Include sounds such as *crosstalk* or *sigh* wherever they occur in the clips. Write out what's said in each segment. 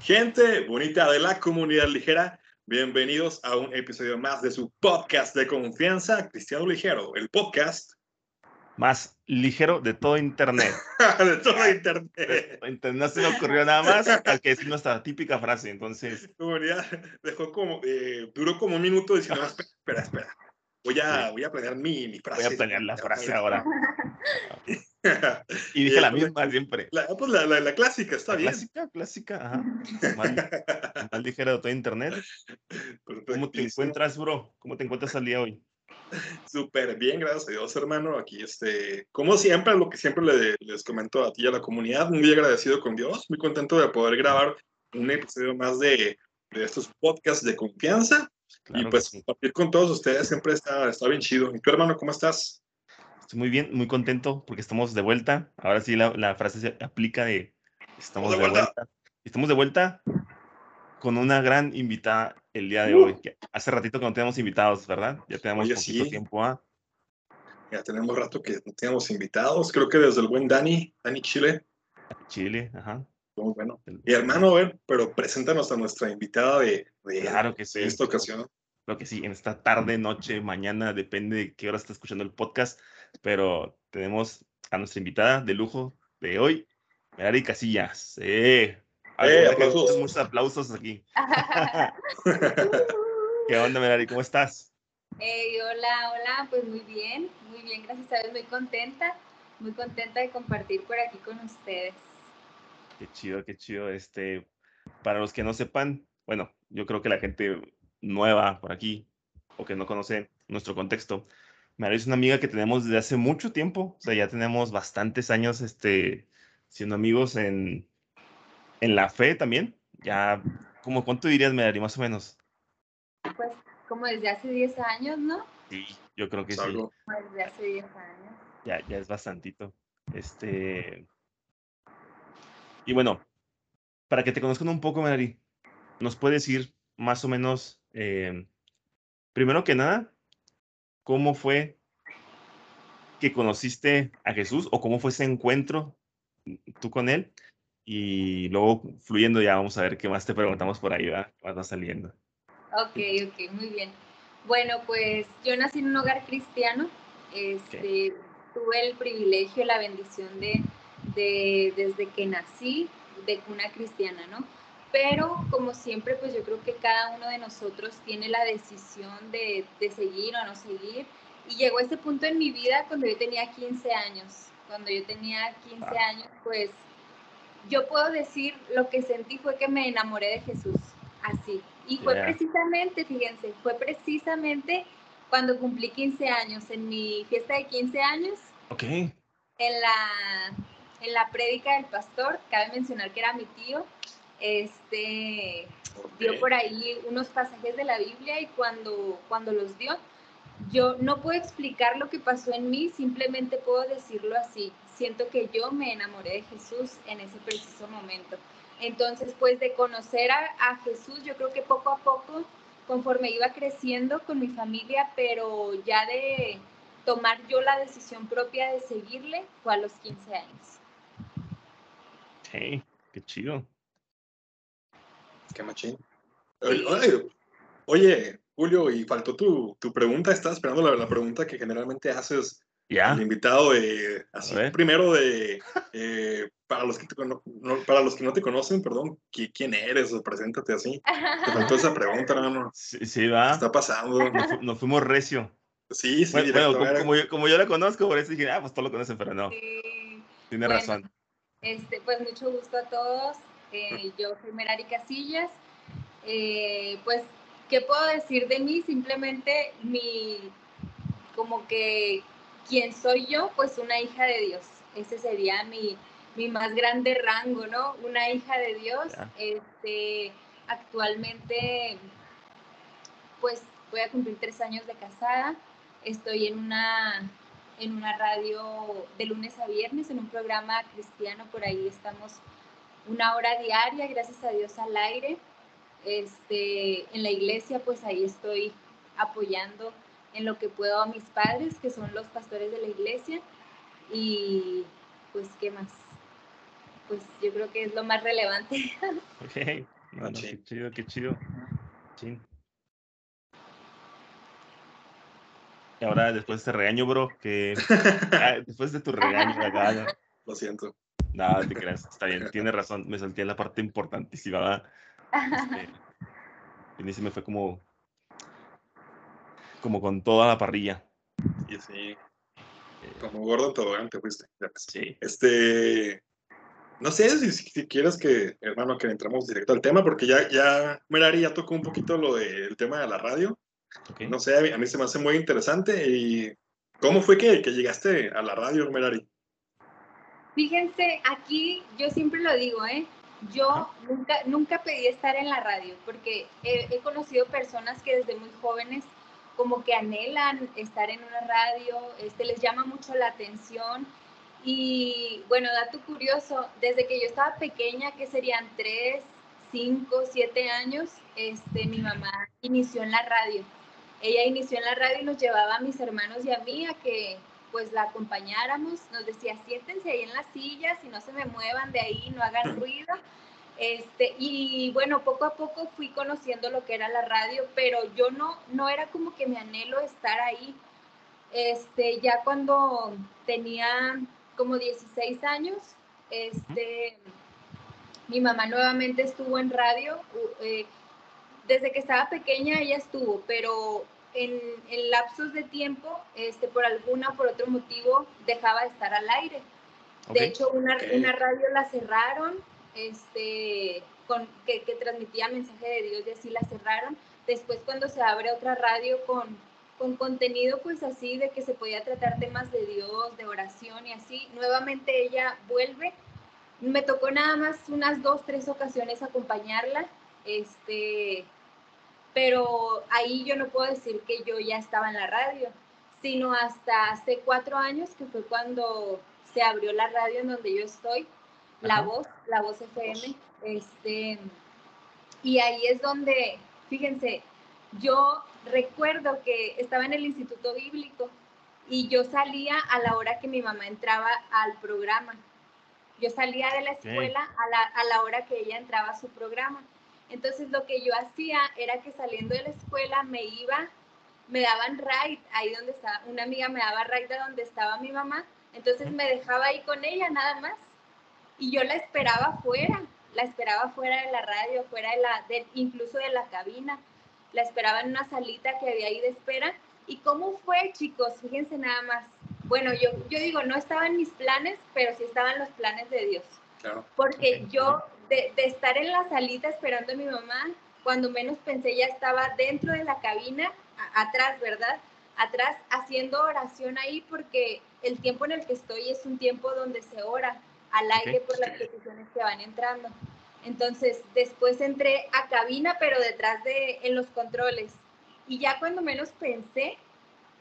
Gente bonita de la comunidad ligera, bienvenidos a un episodio más de su podcast de confianza, Cristiano Ligero, el podcast más ligero de todo Internet. *laughs* de todo Internet. No se me ocurrió nada más al que decir nuestra típica frase, entonces. Comunidad dejó como, eh, duró como un minuto diciendo, espera, espera, voy a, voy a planear mi, mi, frase. Voy a planear la frase ahora. *laughs* *laughs* y dije la misma siempre. La, pues la, la, clásica, está bien. Clásica, clásica, ajá. *laughs* Más, ligera de todo Internet. ¿Cómo te encuentras, bro? ¿Cómo te encuentras al día hoy? Súper bien, gracias a Dios, hermano. Aquí, este, como siempre, lo que siempre les comento a ti y a la comunidad, muy agradecido con Dios, muy contento de poder grabar un episodio más de, de estos podcasts de confianza. y pues compartir con todos ustedes siempre está, está bien chido. ¿Y tu hermano, cómo estás? Estoy muy bien, muy contento porque estamos de vuelta. Ahora sí la, la frase se aplica de estamos de, vuelta. Estamos de vuelta con una gran invitada el día de uh. hoy. hace ratito que no tenemos invitados, ¿verdad? Ya tenemos poquito tiempo. ¿ah? Ya tenemos rato que no tenemos invitados. Creo que desde el buen Dani, Dani Chile. Chile, ajá. Muy bueno. Y hermano, ver, pero preséntanos a nuestra invitada de, claro que sí. esta ocasión. Lo que sí, en esta tarde, noche, mañana, depende de qué hora está escuchando el podcast pero tenemos a nuestra invitada de lujo de hoy, Merari Casillas. Eh, eh aplausos. Muchos aplausos aquí. *laughs* *laughs* ¿Qué onda, Merari? ¿Cómo estás? Hey, hola, hola, pues muy bien, muy bien, gracias a Dios, muy contenta, muy contenta de compartir por aquí con ustedes. Qué chido, qué chido. Este, para los que no sepan, bueno, yo creo que la gente nueva por aquí o que no conoce nuestro contexto, María es una amiga que tenemos desde hace mucho tiempo, o sea, ya tenemos bastantes años este, siendo amigos en, en la fe también. Ya, como ¿cuánto dirías, María, más o menos? Pues como desde hace 10 años, ¿no? Sí, yo creo que sí. Como desde hace 10 años. Ya, ya es bastantito. Este... Y bueno, para que te conozcan un poco, Mary, ¿nos puedes decir más o menos, eh, primero que nada, ¿cómo fue que conociste a Jesús o cómo fue ese encuentro tú con él? Y luego, fluyendo, ya vamos a ver qué más te preguntamos por ahí, ¿va? Va saliendo. Ok, ok, muy bien. Bueno, pues yo nací en un hogar cristiano. Este, Tuve el privilegio, la bendición de, de, desde que nací, de cuna cristiana, ¿no? Pero como siempre, pues yo creo que cada uno de nosotros tiene la decisión de, de, seguir o no seguir. Y llegó ese punto en mi vida cuando yo tenía 15 años. Cuando yo tenía 15 años, pues yo puedo decir, lo que sentí fue que me enamoré de Jesús, así. Y fue precisamente, fíjense, fue precisamente cuando cumplí 15 años, en mi fiesta de 15 años. Ok. En la, en la prédica del pastor, cabe mencionar que era mi tío, este, dio por ahí unos pasajes de la Biblia y cuando, cuando los dio, yo no puedo explicar lo que pasó en mí, simplemente puedo decirlo así. Siento que yo me enamoré de Jesús en ese preciso momento. Entonces, pues de conocer a, a Jesús, yo creo que poco a poco, conforme iba creciendo con mi familia, pero ya de tomar yo la decisión propia de seguirle, fue a los 15 años. Hey, qué chido. Qué machín. Oye, Julio, y faltó tu, tu pregunta. Estaba esperando la, la, pregunta que generalmente haces ¿Ya? al invitado de, así, primero de, eh, para, los que no, para los que no te conocen, perdón, ¿quién eres? O preséntate así. Te faltó esa pregunta, hermano. Sí, sí, va. ¿Qué está pasando? Nos, fuimos recio. Sí, sí. Bueno, como, yo, como, yo, la conozco, por eso dije, ah, pues todos lo conocen, pero no. Sí. Tiene bueno, razón. Este, pues mucho gusto a todos. Eh, yo soy Merari Casillas. Eh, pues, ¿qué puedo decir de mí? Simplemente mi, como que, ¿quién soy yo? Pues una hija de Dios. Ese sería mi, mi más grande rango, ¿no? Una hija de Dios. Este, actualmente, pues, voy a cumplir tres años de casada. Estoy en una en una radio de lunes a viernes, en un programa cristiano, por ahí estamos una hora diaria, gracias a Dios al aire. Este, en la iglesia, pues ahí estoy apoyando en lo que puedo a mis padres, que son los pastores de la iglesia. Y pues, ¿qué más? pues yo creo que es lo más relevante. *laughs* Ok, bueno, qué chido, qué chido. Sí. Y ahora, después de este regaño, bro, que *laughs* después de tu regaño, *laughs* acá, Lo siento. No, te creas, está bien, tienes razón, me salté la parte importantísima. Este, y sí me fue como, como con toda la parrilla. Y sí, Eh, como gordo tobogán te fuiste. Sí, Este, no sé si, si quieres que, hermano, que entramos directo al tema, porque ya, ya, Merari ya tocó un poquito lo del tema de la radio. ok. No sé, a mí, a mí se me hace muy interesante. ¿Y cómo fue que, que llegaste a la radio, Merari? Fíjense, aquí yo siempre lo digo, ¿eh? Yo nunca, nunca pedí estar en la radio, porque he, he conocido personas que desde muy jóvenes como que anhelan estar en una radio, este, les llama mucho la atención. Y bueno, dato curioso, desde que yo estaba pequeña, que serían 3, 5, 7 años, este, mi mamá inició en la radio. Ella inició en la radio y nos llevaba a mis hermanos y a mí a que pues la acompañáramos, nos decía, siéntense ahí en las sillas y no se me muevan de ahí, no hagan ruido. Este, y bueno, poco a poco fui conociendo lo que era la radio, pero yo no, no era como que me anhelo estar ahí. Este, ya cuando tenía como 16 años, este, mi mamá nuevamente estuvo en radio. eh, desde que estaba pequeña ella estuvo, pero en, en lapsos de tiempo, este, por alguna o por otro motivo, dejaba de estar al aire. De hecho, una, una radio la cerraron, este, con, que, que transmitía mensaje de Dios y así la cerraron. Después cuando se abre otra radio con, con contenido pues así de que se podía tratar temas de Dios, de oración y así, nuevamente ella vuelve. Me tocó nada más unas dos, tres ocasiones acompañarla, este, pero ahí yo no puedo decir que yo ya estaba en la radio, sino hasta hace cuatro años, que fue cuando se abrió la radio en donde yo estoy, La Ajá. Voz, La Voz FM, este, y ahí es donde, fíjense, yo recuerdo que estaba en el Instituto Bíblico y yo salía a la hora que mi mamá entraba al programa. Yo salía de la escuela a, la, a la hora que ella entraba a su programa. Entonces lo que yo hacía era que saliendo de la escuela me iba, me daban ride ahí donde estaba, una amiga me daba ride a donde estaba mi mamá, entonces me dejaba ahí con ella nada más y yo la esperaba afuera, la esperaba fuera de la radio, fuera de la, de, incluso de la cabina, la esperaba en una salita que había ahí de espera. ¿Y cómo fue, chicos? Fíjense nada más. Bueno, yo, yo digo, no estaban mis planes, pero sí estaban los planes de Dios. Claro. Porque yo, de, de estar en la salita esperando a mi mamá, cuando menos pensé ya estaba dentro de la cabina, a- atrás, ¿verdad? Atrás, haciendo oración ahí, porque el tiempo en el que estoy es un tiempo donde se ora al aire por las peticiones que van entrando. Entonces, después entré a cabina, pero detrás de, en los controles. Y ya cuando menos pensé,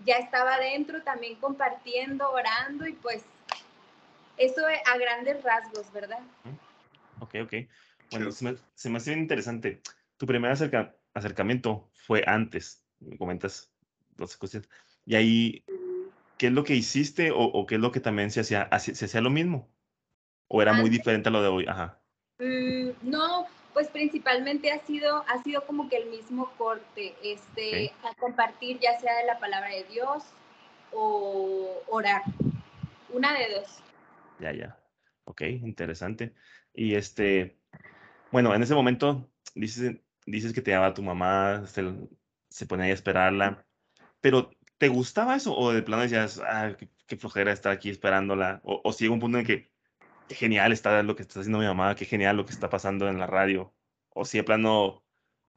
ya estaba dentro también compartiendo, orando y pues eso a grandes rasgos, ¿verdad? Ok, ok. Bueno, se me, se me hace bien interesante. Tu primer acerca- acercamiento fue antes, me comentas dos cosas. Y ahí, ¿qué es lo que hiciste o, o qué es lo que también se hacía? ¿Haci- ¿Se hacía lo mismo? ¿O era muy Antes. diferente a lo de hoy? Ajá. Mm, no, pues principalmente ha sido, ha sido como que el mismo corte, este, a compartir ya sea de la palabra de Dios o orar. Una de dos. Ya, ya. Ok, interesante. Y este, bueno, en ese momento dices, dices que te daba tu mamá, se, se ponía a esperarla, pero ¿te gustaba eso? ¿O de plano decías, ah, qué, flojera estar aquí esperándola? ¿O, o si llega un punto en que, qué genial está lo que está haciendo mi mamá, qué genial lo que está pasando en la radio? O si de plano,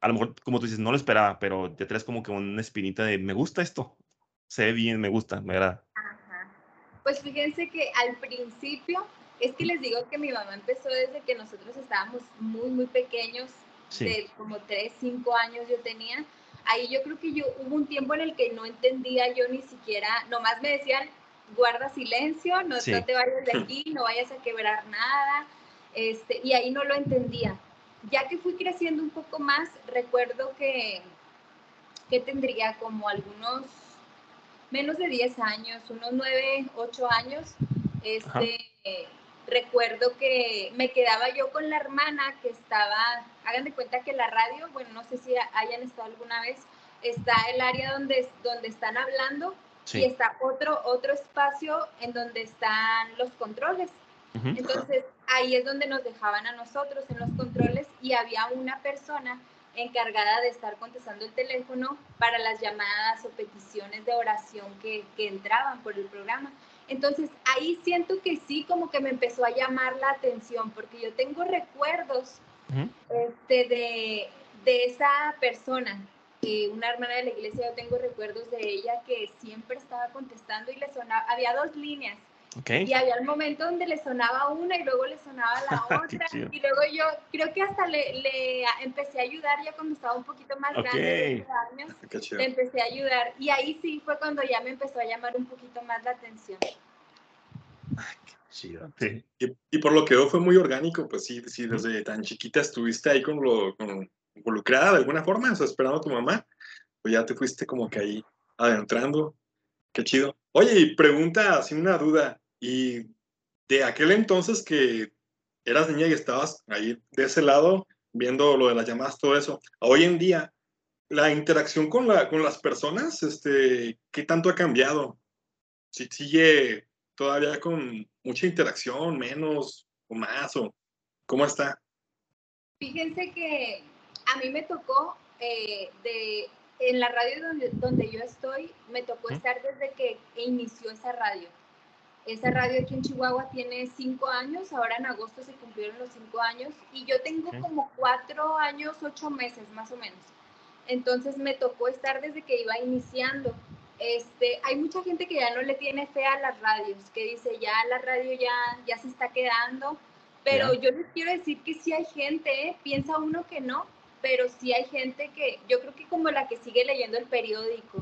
a lo mejor, como tú dices, no lo esperaba, pero te traes como que una espinita de, me gusta esto, se ve bien, me gusta, me agrada. Pues fíjense que al principio, es que les digo que mi mamá empezó desde que nosotros estábamos muy, muy pequeños, Sí, de como 3, 5 años yo tenía. Ahí yo creo que yo hubo un tiempo en el que no entendía yo ni siquiera, nomás me decían, guarda silencio, no, Sí. no te vayas de *laughs* aquí, no vayas a quebrar nada, este, y ahí no lo entendía. Ya que fui creciendo un poco más, recuerdo que, que tendría como algunos menos de 10 años, unos 9, 8 años, este, recuerdo que me quedaba yo con la hermana que estaba, hagan de cuenta que la radio, bueno, no sé si hayan estado alguna vez, está el área donde, donde están hablando y está otro, otro espacio en donde están los controles. Entonces, ahí es donde nos dejaban a nosotros en los controles y había una persona encargada de estar contestando el teléfono para las llamadas o peticiones de oración que, que entraban por el programa. Entonces ahí siento que sí, como que me empezó a llamar la atención, porque yo tengo recuerdos este, de, de, esa persona, que una hermana de la iglesia, yo tengo recuerdos de ella que siempre estaba contestando y le sonaba, había dos líneas. Y había el momento donde le sonaba una y luego le sonaba la *laughs* otra. y luego yo creo que hasta le, le, empecé a ayudar ya cuando estaba un poquito más grande, años, le empecé a ayudar. Y ahí sí fue cuando ya me empezó a llamar un poquito más la atención. chido. Y, por lo que veo fue muy orgánico, pues sí, sí desde tan chiquita estuviste ahí con lo con, involucrada de alguna forma, o sea, esperando a tu mamá, pues ya te fuiste como que ahí adentrando. Qué chido. Oye, y pregunta, así una duda, y de aquel entonces que eras niña y estabas ahí de ese lado, viendo lo de las llamadas, todo eso, hoy en día, la interacción con, la, con las personas, este, ¿qué tanto ha cambiado? Si sigue todavía con mucha interacción, menos o más, o cómo está? Fíjense que a mí me tocó eh, de, en la radio donde, donde yo estoy, me tocó estar desde que inició esa radio. Esa radio aquí en Chihuahua tiene cinco años, ahora en agosto se cumplieron los cinco años y yo tengo como cuatro años, ocho meses más o menos. Entonces me tocó estar desde que iba iniciando. Este, hay mucha gente que ya no le tiene fe a las radios, que dice ya la radio ya, ya se está quedando, pero yo les quiero decir que sí hay gente, ¿eh? piensa uno que no, pero sí hay gente que, yo creo que como la que sigue leyendo el periódico,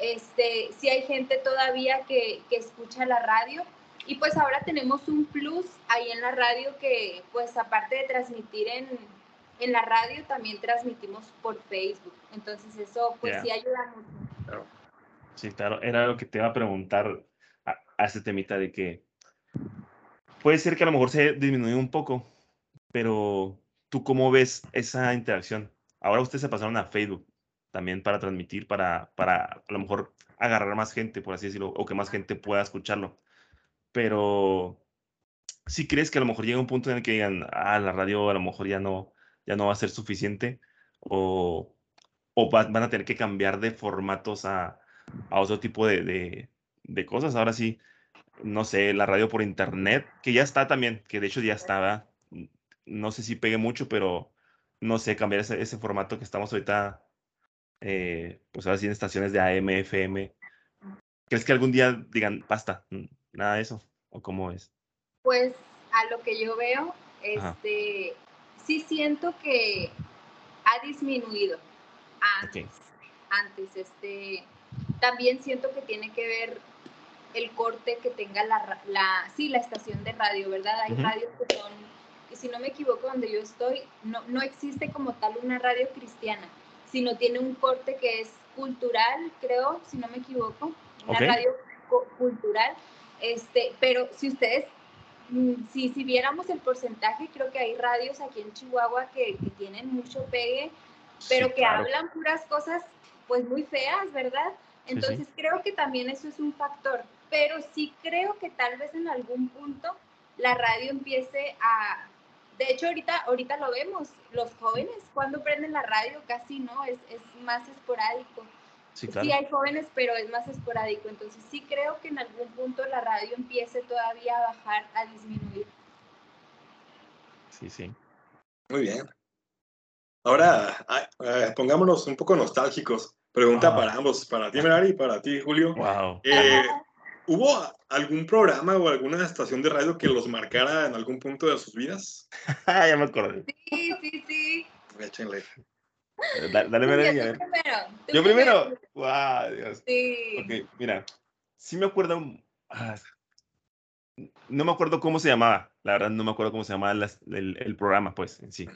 este, sí hay gente todavía que, que escucha la radio y pues ahora tenemos un plus ahí en la radio que pues aparte de transmitir en, en la radio también transmitimos por Facebook. Entonces eso pues sí ayuda mucho. Sí, claro, era lo que te iba a preguntar a, a este temita de que puede ser que a lo mejor se disminuyó un poco, pero ¿tú cómo ves esa interacción? Ahora ustedes se pasaron a Facebook también para transmitir, para, para a lo mejor agarrar más gente, por así decirlo, o que más gente pueda escucharlo. Pero si crees que a lo mejor llega un punto en el que digan, ah, la radio a lo mejor ya no, ya no va a ser suficiente, o, o van a tener que cambiar de formatos a, a otro tipo de, de, de, cosas. Ahora sí, no sé, la radio por internet, que ya está también, que de hecho ya estaba, no sé si pegue mucho, pero no sé, cambiar ese, ese formato que estamos ahorita eh, pues ahora sí en estaciones de AM, FM. ¿Crees que algún día digan, basta, nada de eso? ¿O cómo es? Pues a lo que yo veo, este, sí siento que ha disminuido antes. Antes, este, también siento que tiene que ver el corte que tenga la, la sí, la estación de radio, ¿verdad? Hay radios que son, y si no me equivoco, donde yo estoy, no, no existe como tal una radio cristiana sino tiene un corte que es cultural, creo, si no me equivoco, una radio cultural. Este, pero si ustedes, mm, si, si viéramos el porcentaje, creo que hay radios aquí en Chihuahua que, tienen mucho pegue, pero que hablan puras cosas pues muy feas, ¿verdad? Entonces creo que también eso es un factor, pero sí creo que tal vez en algún punto la radio empiece a, de hecho, ahorita, ahorita lo vemos, los jóvenes cuando prenden la radio casi no, es, es más esporádico. Sí, claro. sí, hay jóvenes, pero es más esporádico. Entonces sí creo que en algún punto la radio empiece todavía a bajar, a disminuir. Sí, sí. Muy bien. Ahora, eh, pongámonos un poco nostálgicos. Pregunta para ambos, para ti, Merari, y para ti, Julio. Wow. Eh, ¿Hubo algún programa o alguna estación de radio que los marcara en algún punto de sus vidas? *laughs* ya me acordé. Sí, sí, sí. Échenle. Eh, dale, dale, a ver. Primero, ¿Yo primero? ¡Wow, Dios! Sí. Ok, mira, sí me acuerdo... Ah, no me acuerdo cómo se llamaba, la verdad no me acuerdo cómo se llamaba el, el, programa, pues, en sí.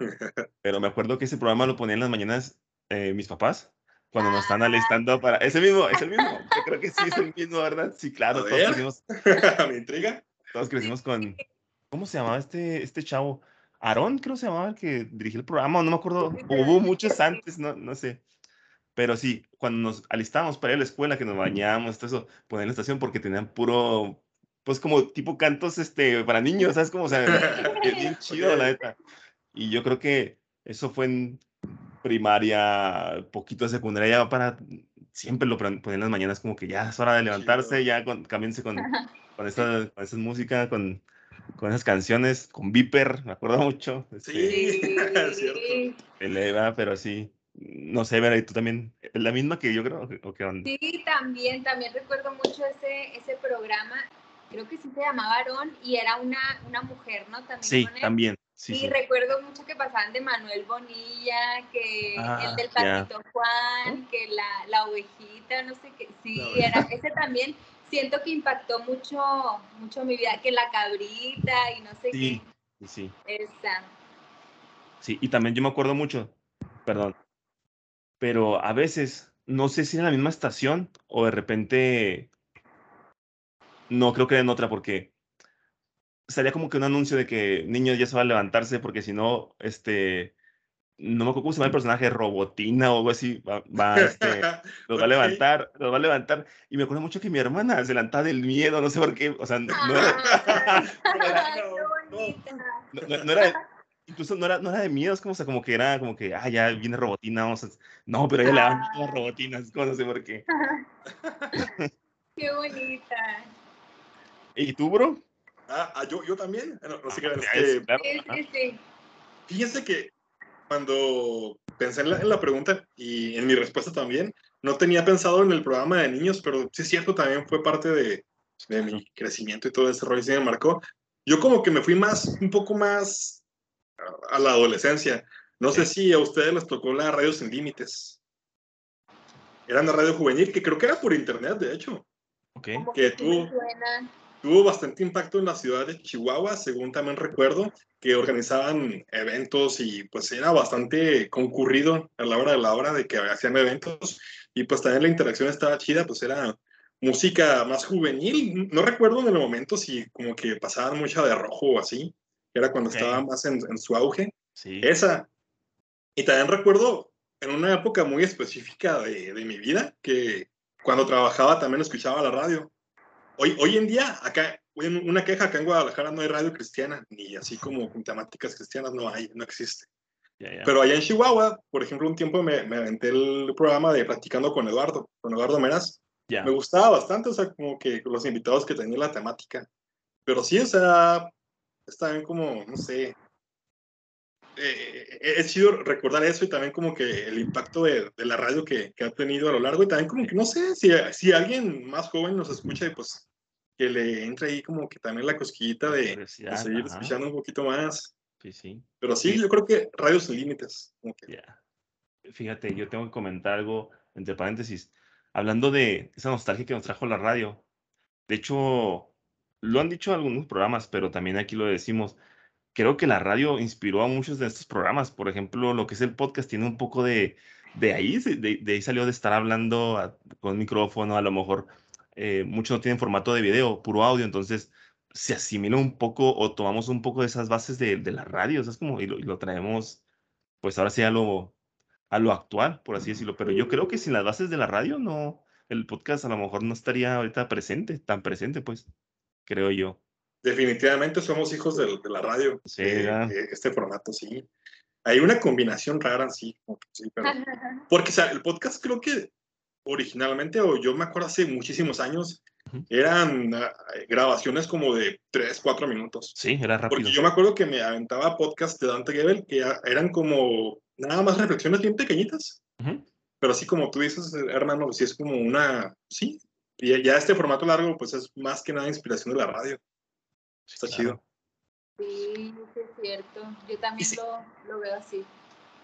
*laughs* Pero me acuerdo que ese programa lo ponían en las mañanas eh, mis papás cuando nos están alistando para... Es el mismo, es el mismo. Yo creo que sí es el mismo, ¿verdad? Sí, claro. Todos crecimos... *laughs* ¿Me intriga? Todos crecimos con, ¿cómo se llamaba este, este chavo? Aarón, creo que se llamaba el que dirigía el programa, no me acuerdo, hubo muchos antes, no, no sé. Pero sí, cuando nos alistábamos para ir a la escuela, que nos bañábamos, todo eso, ponían la estación porque tenían puro, pues como tipo cantos este, para niños, ¿sabes? Como, o sea, *laughs* bien chido, la neta. Y yo creo que eso fue en primaria, poquito de secundaria, ya para, siempre lo ponían en las mañanas como que ya es hora de levantarse, ya con, cámbiense con, *laughs* con, esta, con esa música, con, con esas canciones, con Viper, me acuerdo mucho. Este, sí, *laughs* es cierto. Eleva, pero sí. No sé, Vera, ¿y tú también? ¿Es la misma que yo creo? ¿O qué onda? Sí, también, también recuerdo mucho ese, ese programa. Creo que sí se llamaba Aarón y era una, una mujer, ¿no? También sí, también. Sí, y sí. recuerdo mucho que pasaban de Manuel Bonilla, que Ah, el del. Patito Juan, que la, la ovejita, no sé qué. Sí, era, ese también siento que impactó mucho, mucho mi vida, que la cabrita y no sé Sí, sí, sí. qué. Esa. Sí, y también yo me acuerdo mucho, perdón, pero a veces, no sé si en la misma estación o de repente, no, creo que era en otra porque salía como que un anuncio de que niños ya se va a levantarse porque si no, este, no me acuerdo cómo se llama el personaje, Robotina o algo así, va, va, este, *laughs* los va a levantar, los va a levantar. Y me acuerdo mucho que mi hermana se levantaba del miedo, no sé por qué, o sea, no era, *laughs* Ay, no, qué bonita. no, no- era, incluso no era, no era de miedo, es como, o sea, como que era como que, ah, ya viene Robotina, vamos a... *laughs* No, pero ella le Ah. las Robotinas, no sé por qué. Qué bonita. ¿Y tú, bro? Ah, ah, yo, yo también. No, no sé qué, claro, sí. Fíjense que cuando pensé en la, en la pregunta y en mi respuesta también, no tenía pensado en el programa de niños, pero sí es cierto, también fue parte de, de mi crecimiento y todo ese rollo, sí me marcó. Yo como que me fui más, un poco más a- a la adolescencia. No sé si a ustedes les tocó la Radio Sin Límites. Era una radio juvenil que creo que era por internet, de hecho. Ok. Como Que tú- suena. Tuvo bastante impacto en la ciudad de Chihuahua, según también recuerdo, que organizaban eventos y pues era bastante concurrido a la hora de la hora de que hacían eventos y pues también la interacción estaba chida, pues era música más juvenil. No recuerdo en el momento si como que pasaban mucha de rojo o así, era cuando estaba más en, en su auge. Sí. Esa. Y también recuerdo en una época muy específica de, de mi vida que cuando trabajaba también escuchaba la radio. Hoy, hoy en día, acá, una queja, acá en Guadalajara no hay radio cristiana, ni así como con temáticas cristianas no hay, no existe. Ya, ya. Pero allá en Chihuahua, por ejemplo, un tiempo me, me aventé el programa de Platicando con Eduardo, con Eduardo Meraz. Ya. Me gustaba bastante, o sea, como que los invitados que tenía la temática. Pero sí, o sea, es también como, no sé, eh, es chido recordar eso y también como que el impacto de, de la radio que, que, ha tenido a lo largo y también como que no sé si, si alguien más joven nos escucha y pues que le entre ahí como que también la cosquillita de, de seguir ajá. escuchando un poquito más. Sí, sí. Pero sí, Sí. yo creo que Radio Sin Límites. que- Ya. Fíjate, yo tengo que comentar algo, entre paréntesis, hablando de esa nostalgia que nos trajo la radio. De hecho, lo han dicho algunos programas, pero también aquí lo decimos. Creo que la radio inspiró a muchos de estos programas. Por ejemplo, lo que es el podcast tiene un poco de, de ahí, de, ahí salió de estar hablando a- con micrófono, a lo mejor eh, muchos no tienen formato de video, puro audio, entonces se asimila un poco o tomamos un poco de esas bases de, de la radio, es como, y lo, y lo traemos, pues ahora sí a lo, a lo actual, por así decirlo. Pero yo creo que sin las bases de la radio, no, el podcast a lo mejor no estaría ahorita presente, tan presente, pues, creo yo. Definitivamente somos hijos de, de la radio, Sí, de, ¿verdad? de este formato, sí. Hay una combinación rara, sí, pero... *laughs* Porque, o sea, el podcast creo que originalmente, o yo me acuerdo hace muchísimos años, eran ah, grabaciones como de 3, 4 minutos. Sí, era rápido. Porque yo me acuerdo que me aventaba podcast de Dante Gebel que eran como nada más reflexiones bien pequeñitas. Ujú. Pero así como tú dices, hermano, sí es como una... Sí, y ya este formato largo, pues es más que nada inspiración de la radio. Sí, Está claro. chido. Sí, sí es cierto. Yo también lo, lo veo así.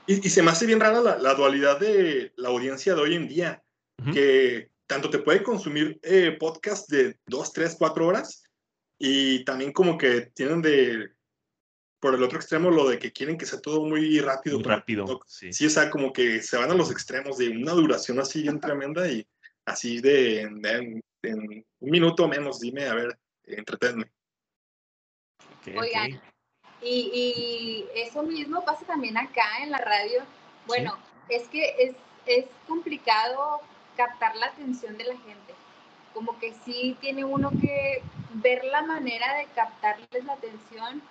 Y, y se me hace bien rara la, la dualidad de la audiencia de hoy en día, Ujú. que tanto te puede consumir eh, podcast de dos, tres, cuatro horas y también como que tienen de, por el otro extremo, lo de que quieren que sea todo muy rápido. Muy rápido, TikTok. sí. Sí, o sea, como que se van a los extremos de una duración así bien *laughs* tremenda y así de, en, en- en un minuto menos, dime, a ver, entretenme. Oigan, Y, y, eso mismo pasa también acá en la radio. Bueno, es que es, es complicado captar la atención de la gente. Como que sí tiene uno que ver la manera de captarles la atención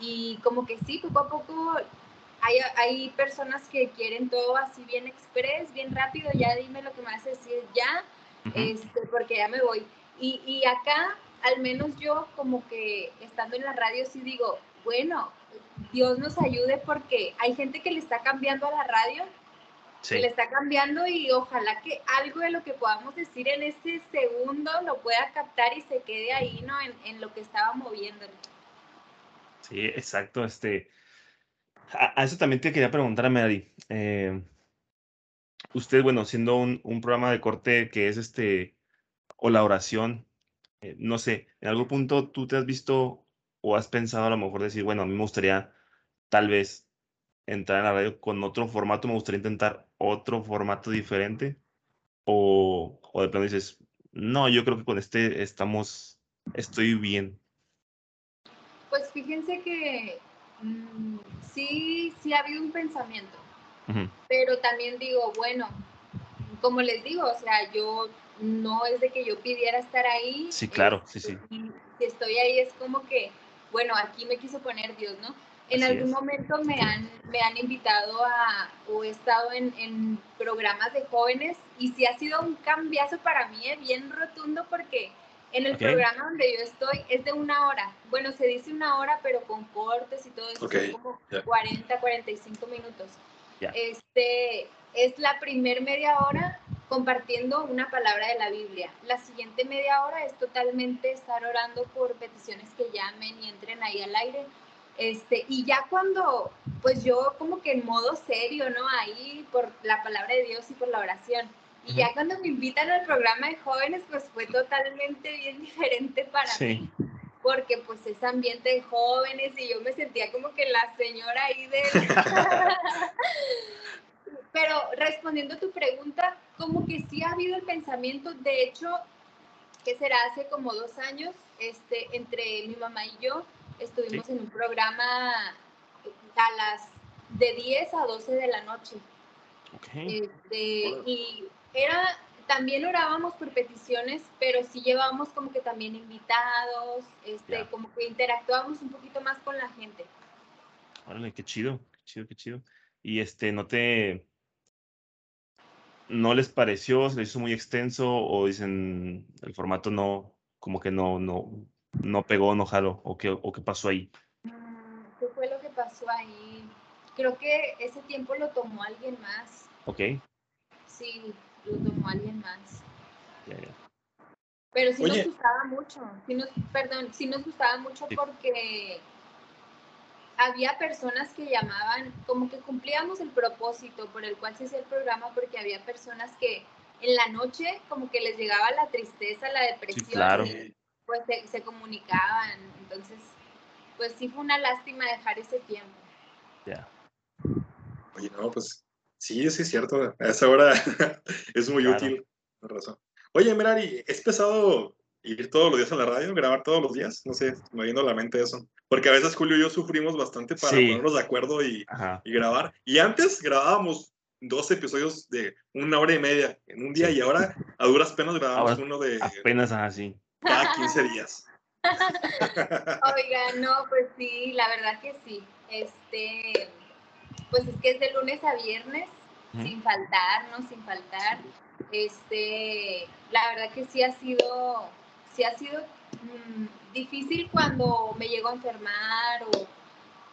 y como que sí, poco a poco hay, hay personas que quieren todo así bien express, bien rápido, ya dime lo que me vas a decir ya, este, porque ya me voy. Y, y acá, al menos yo como que estando en la radio sí digo, bueno, Dios nos ayude porque hay gente que le está cambiando a la radio se le está cambiando y ojalá que algo de lo que podamos decir en ese segundo lo pueda captar y se quede ahí, ¿no? En, lo que estaba moviendo. Sí, exacto. Este, a, eso también te quería preguntar a Mary. Eh, usted, bueno, siendo un, programa de corte que es este, o la oración, eh, no sé, ¿en algún punto tú te has visto o has pensado a lo mejor decir, bueno, a mí me gustaría tal vez entrar en la radio con otro formato, me gustaría intentar otro formato diferente? O, o de plano dices, no, yo creo que con este estamos, estoy bien. Pues fíjense que mm, sí, sí ha habido un pensamiento, pero también digo, bueno, como les digo, o sea, yo no es de que yo pidiera estar ahí. Sí, claro, sí, sí. Si estoy ahí es como que, bueno, aquí me quiso poner Dios, ¿no? En algún momento me han, me han invitado a, o he estado en, en, programas de jóvenes y sí ha sido un cambiazo para mí, eh, bien rotundo, porque en el programa donde yo estoy es de una hora. Bueno, se dice una hora, pero con cortes y todo eso, son como 40, 45 minutos. Este, es la primer media hora compartiendo una palabra de la Biblia. La siguiente media hora es totalmente estar orando por peticiones que llamen y entren ahí al aire este, y ya cuando, pues yo como que en modo serio, ¿no? Ahí por la palabra de Dios y por la oración. Y ya cuando me invitan al programa de jóvenes, pues fue totalmente bien diferente para mí. Porque pues es ambiente de jóvenes y yo me sentía como que la señora ahí de... *laughs* Respondiendo a tu pregunta, como que sí ha habido el pensamiento, de hecho, que será hace como dos años, este, entre mi mamá y yo, estuvimos en un programa a las de 10 a 12 de la noche. Este, y era, también orábamos por peticiones, pero sí llevábamos como que también invitados, este, como que interactuábamos un poquito más con la gente. Órale, qué chido, qué chido, qué chido. Y este, ¿no te, no les pareció, se les hizo muy extenso o dicen el formato no, como que no, no, no pegó, no jaló? ¿O qué, o qué pasó ahí? ¿Qué fue lo que pasó ahí? Creo que ese tiempo lo tomó alguien más. Ok. Sí, lo tomó alguien más. Pero sí nos gustaba mucho, sí nos, perdón, sí nos gustaba mucho porque había personas que llamaban, como que cumplíamos el propósito por el cual se hacía el programa, porque había personas que en la noche como que les llegaba la tristeza, la depresión. Sí, claro pues se, comunicaban. Entonces, pues sí fue una lástima dejar ese tiempo. Ya. Oye, no, pues sí, sí es cierto. A esa hora *laughs* es muy útil. razón. Oye, Merari, ¿es pesado ir todos los días a la radio, grabar todos los días? No sé, me viendo a la mente eso. Porque a veces Julio y yo sufrimos bastante para ponernos de acuerdo y, y, grabar. Y antes grabábamos dos episodios de una hora y media en un día y ahora a duras penas *laughs* grabamos uno de... Apenas así cada 15 días. *laughs* *laughs* Oiga, no, pues sí, la verdad que sí. Este, pues es que es de lunes a viernes, sin faltar, ¿no? Sin faltar. Este, la verdad que sí ha sido, sí ha sido mm, difícil cuando me llego a enfermar o,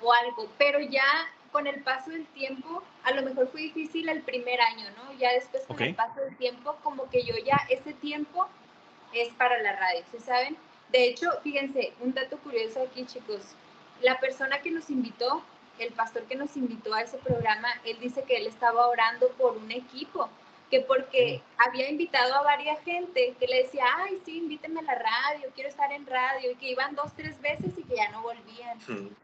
o algo, pero ya con el paso del tiempo, a lo mejor fue difícil el primer año, ¿no? Ya después con el paso del tiempo, como que yo ya ese tiempo es para la radio, ¿se saben? De hecho, fíjense, un dato curioso aquí, chicos. La persona que nos invitó, el pastor que nos invitó a ese programa, él dice que él estaba orando por un equipo, que porque había invitado a varias gente que le decía, ay, sí, invíteme a la radio, quiero estar en radio, y que iban dos, tres veces y que ya no volvían.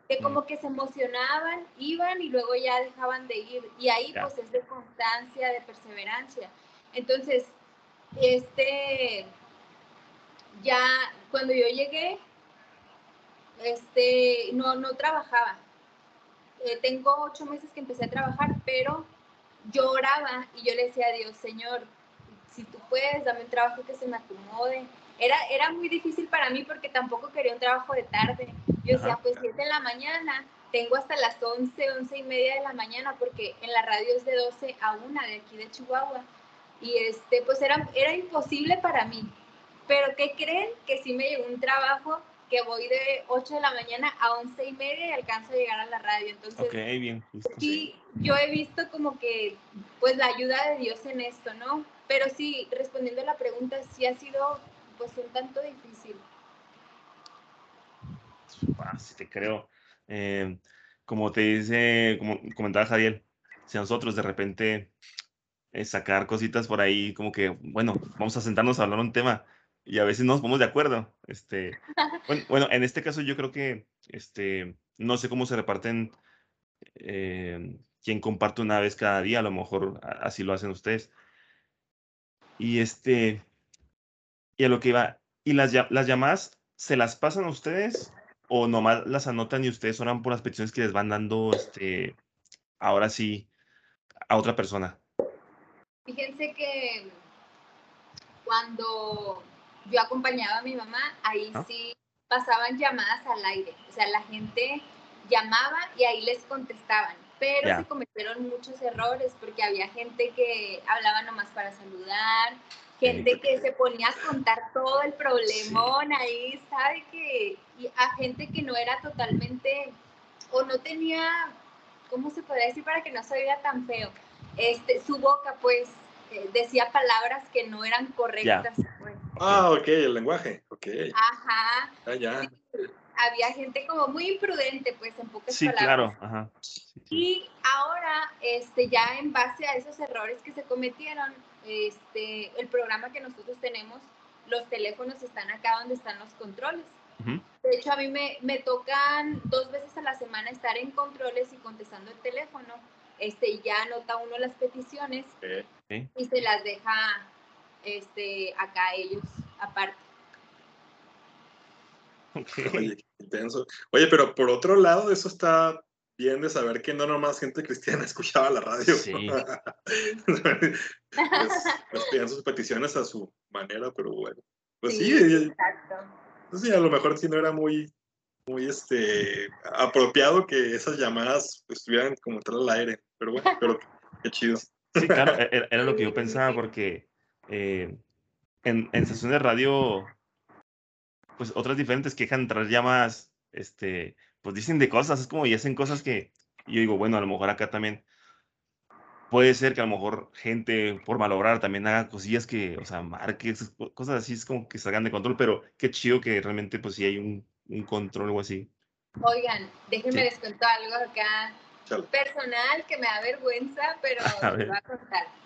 Que como que se emocionaban, iban y luego ya dejaban de ir. Y ahí pues es de constancia, de perseverancia. Entonces, este, ya cuando yo llegué, este, no, no trabajaba. Eh, tengo ocho meses que empecé a trabajar, pero yo oraba y yo le decía a Dios, Señor, si tú puedes, dame un trabajo que se me acomode. Era, era muy difícil para mí porque tampoco quería un trabajo de tarde. Yo decía, pues si es en la mañana, tengo hasta las 11, 11 y media de la mañana porque en la radio es de 12 a 1 de aquí de Chihuahua. Y este, pues era, era imposible para mí. Pero ¿qué creen? Que sí me llegó un trabajo que voy de 8 de la mañana a 11 y media y alcanzo a llegar a la radio. Entonces, ok, bien. Sí, yo he visto como que, pues, la ayuda de Dios en esto, ¿no? Pero sí, respondiendo a la pregunta, sí ha sido, pues, un tanto difícil. Ah, sí te creo. Eh, como te dice, como comentaba Javier, si nosotros de repente eh, sacar cositas por ahí, como que, bueno, vamos a sentarnos a hablar un tema y a veces no nos ponemos de acuerdo. Este, *laughs* bueno, en este caso yo creo que, este, no sé cómo se reparten eh, quién comparte una vez cada día, a lo mejor así lo hacen ustedes. Y este, y a lo que iba, ¿y las, las llamadas se las pasan a ustedes o nomás las anotan y ustedes oran por las peticiones que les van dando, este, ahora sí, a otra persona? Fíjense que cuando yo acompañaba a mi mamá, ahí ah. sí pasaban llamadas al aire. O sea, la gente llamaba y ahí les contestaban. Pero se cometieron muchos errores porque había gente que hablaba nomás para saludar, gente que se ponía a contar todo el problemón ahí, ¿sabe? Que, y a gente que no era totalmente, o no tenía, ¿cómo se podría decir para que no se oiga tan feo? Este, su boca, pues, eh, decía palabras que no eran correctas. Pues. Ah, ok, el lenguaje, ok. Ajá. Ah, ya. había gente como muy imprudente, pues, en pocas sí, palabras. Claro, ajá. Y ahora, este, ya en base a esos errores que se cometieron, este, el programa que nosotros tenemos, los teléfonos están acá donde están los controles. De hecho, a mí me, me, tocan dos veces a la semana estar en controles y contestando el teléfono. Este, ya anota uno las peticiones y se las deja este, acá ellos aparte. Oye, intenso. Oye, pero por otro lado, eso está bien de saber que no nomás gente cristiana *laughs* escuchaba la radio. Sí. *laughs* pues, sus peticiones a su manera, pero bueno. Pues sí, exacto. Pues sí, a lo mejor sí no era muy, muy este, apropiado que esas llamadas estuvieran como entrar al aire. Pero bueno, pero qué chido. Sí, claro, *laughs* e-, era lo que yo pensaba porque eh, en, en estaciones de radio, pues otras diferentes quejan entrar llamadas, este, pues dicen de cosas, es como y hacen cosas que yo digo, bueno, a lo mejor acá también puede ser que a lo mejor gente por malograr también haga cosillas que, o sea, marques, cosas así, es como que salgan de control, pero qué chido que realmente pues sí hay un, un control o así. Oigan, déjenme les cuento algo acá personal que me da vergüenza, pero *laughs* les voy a contar.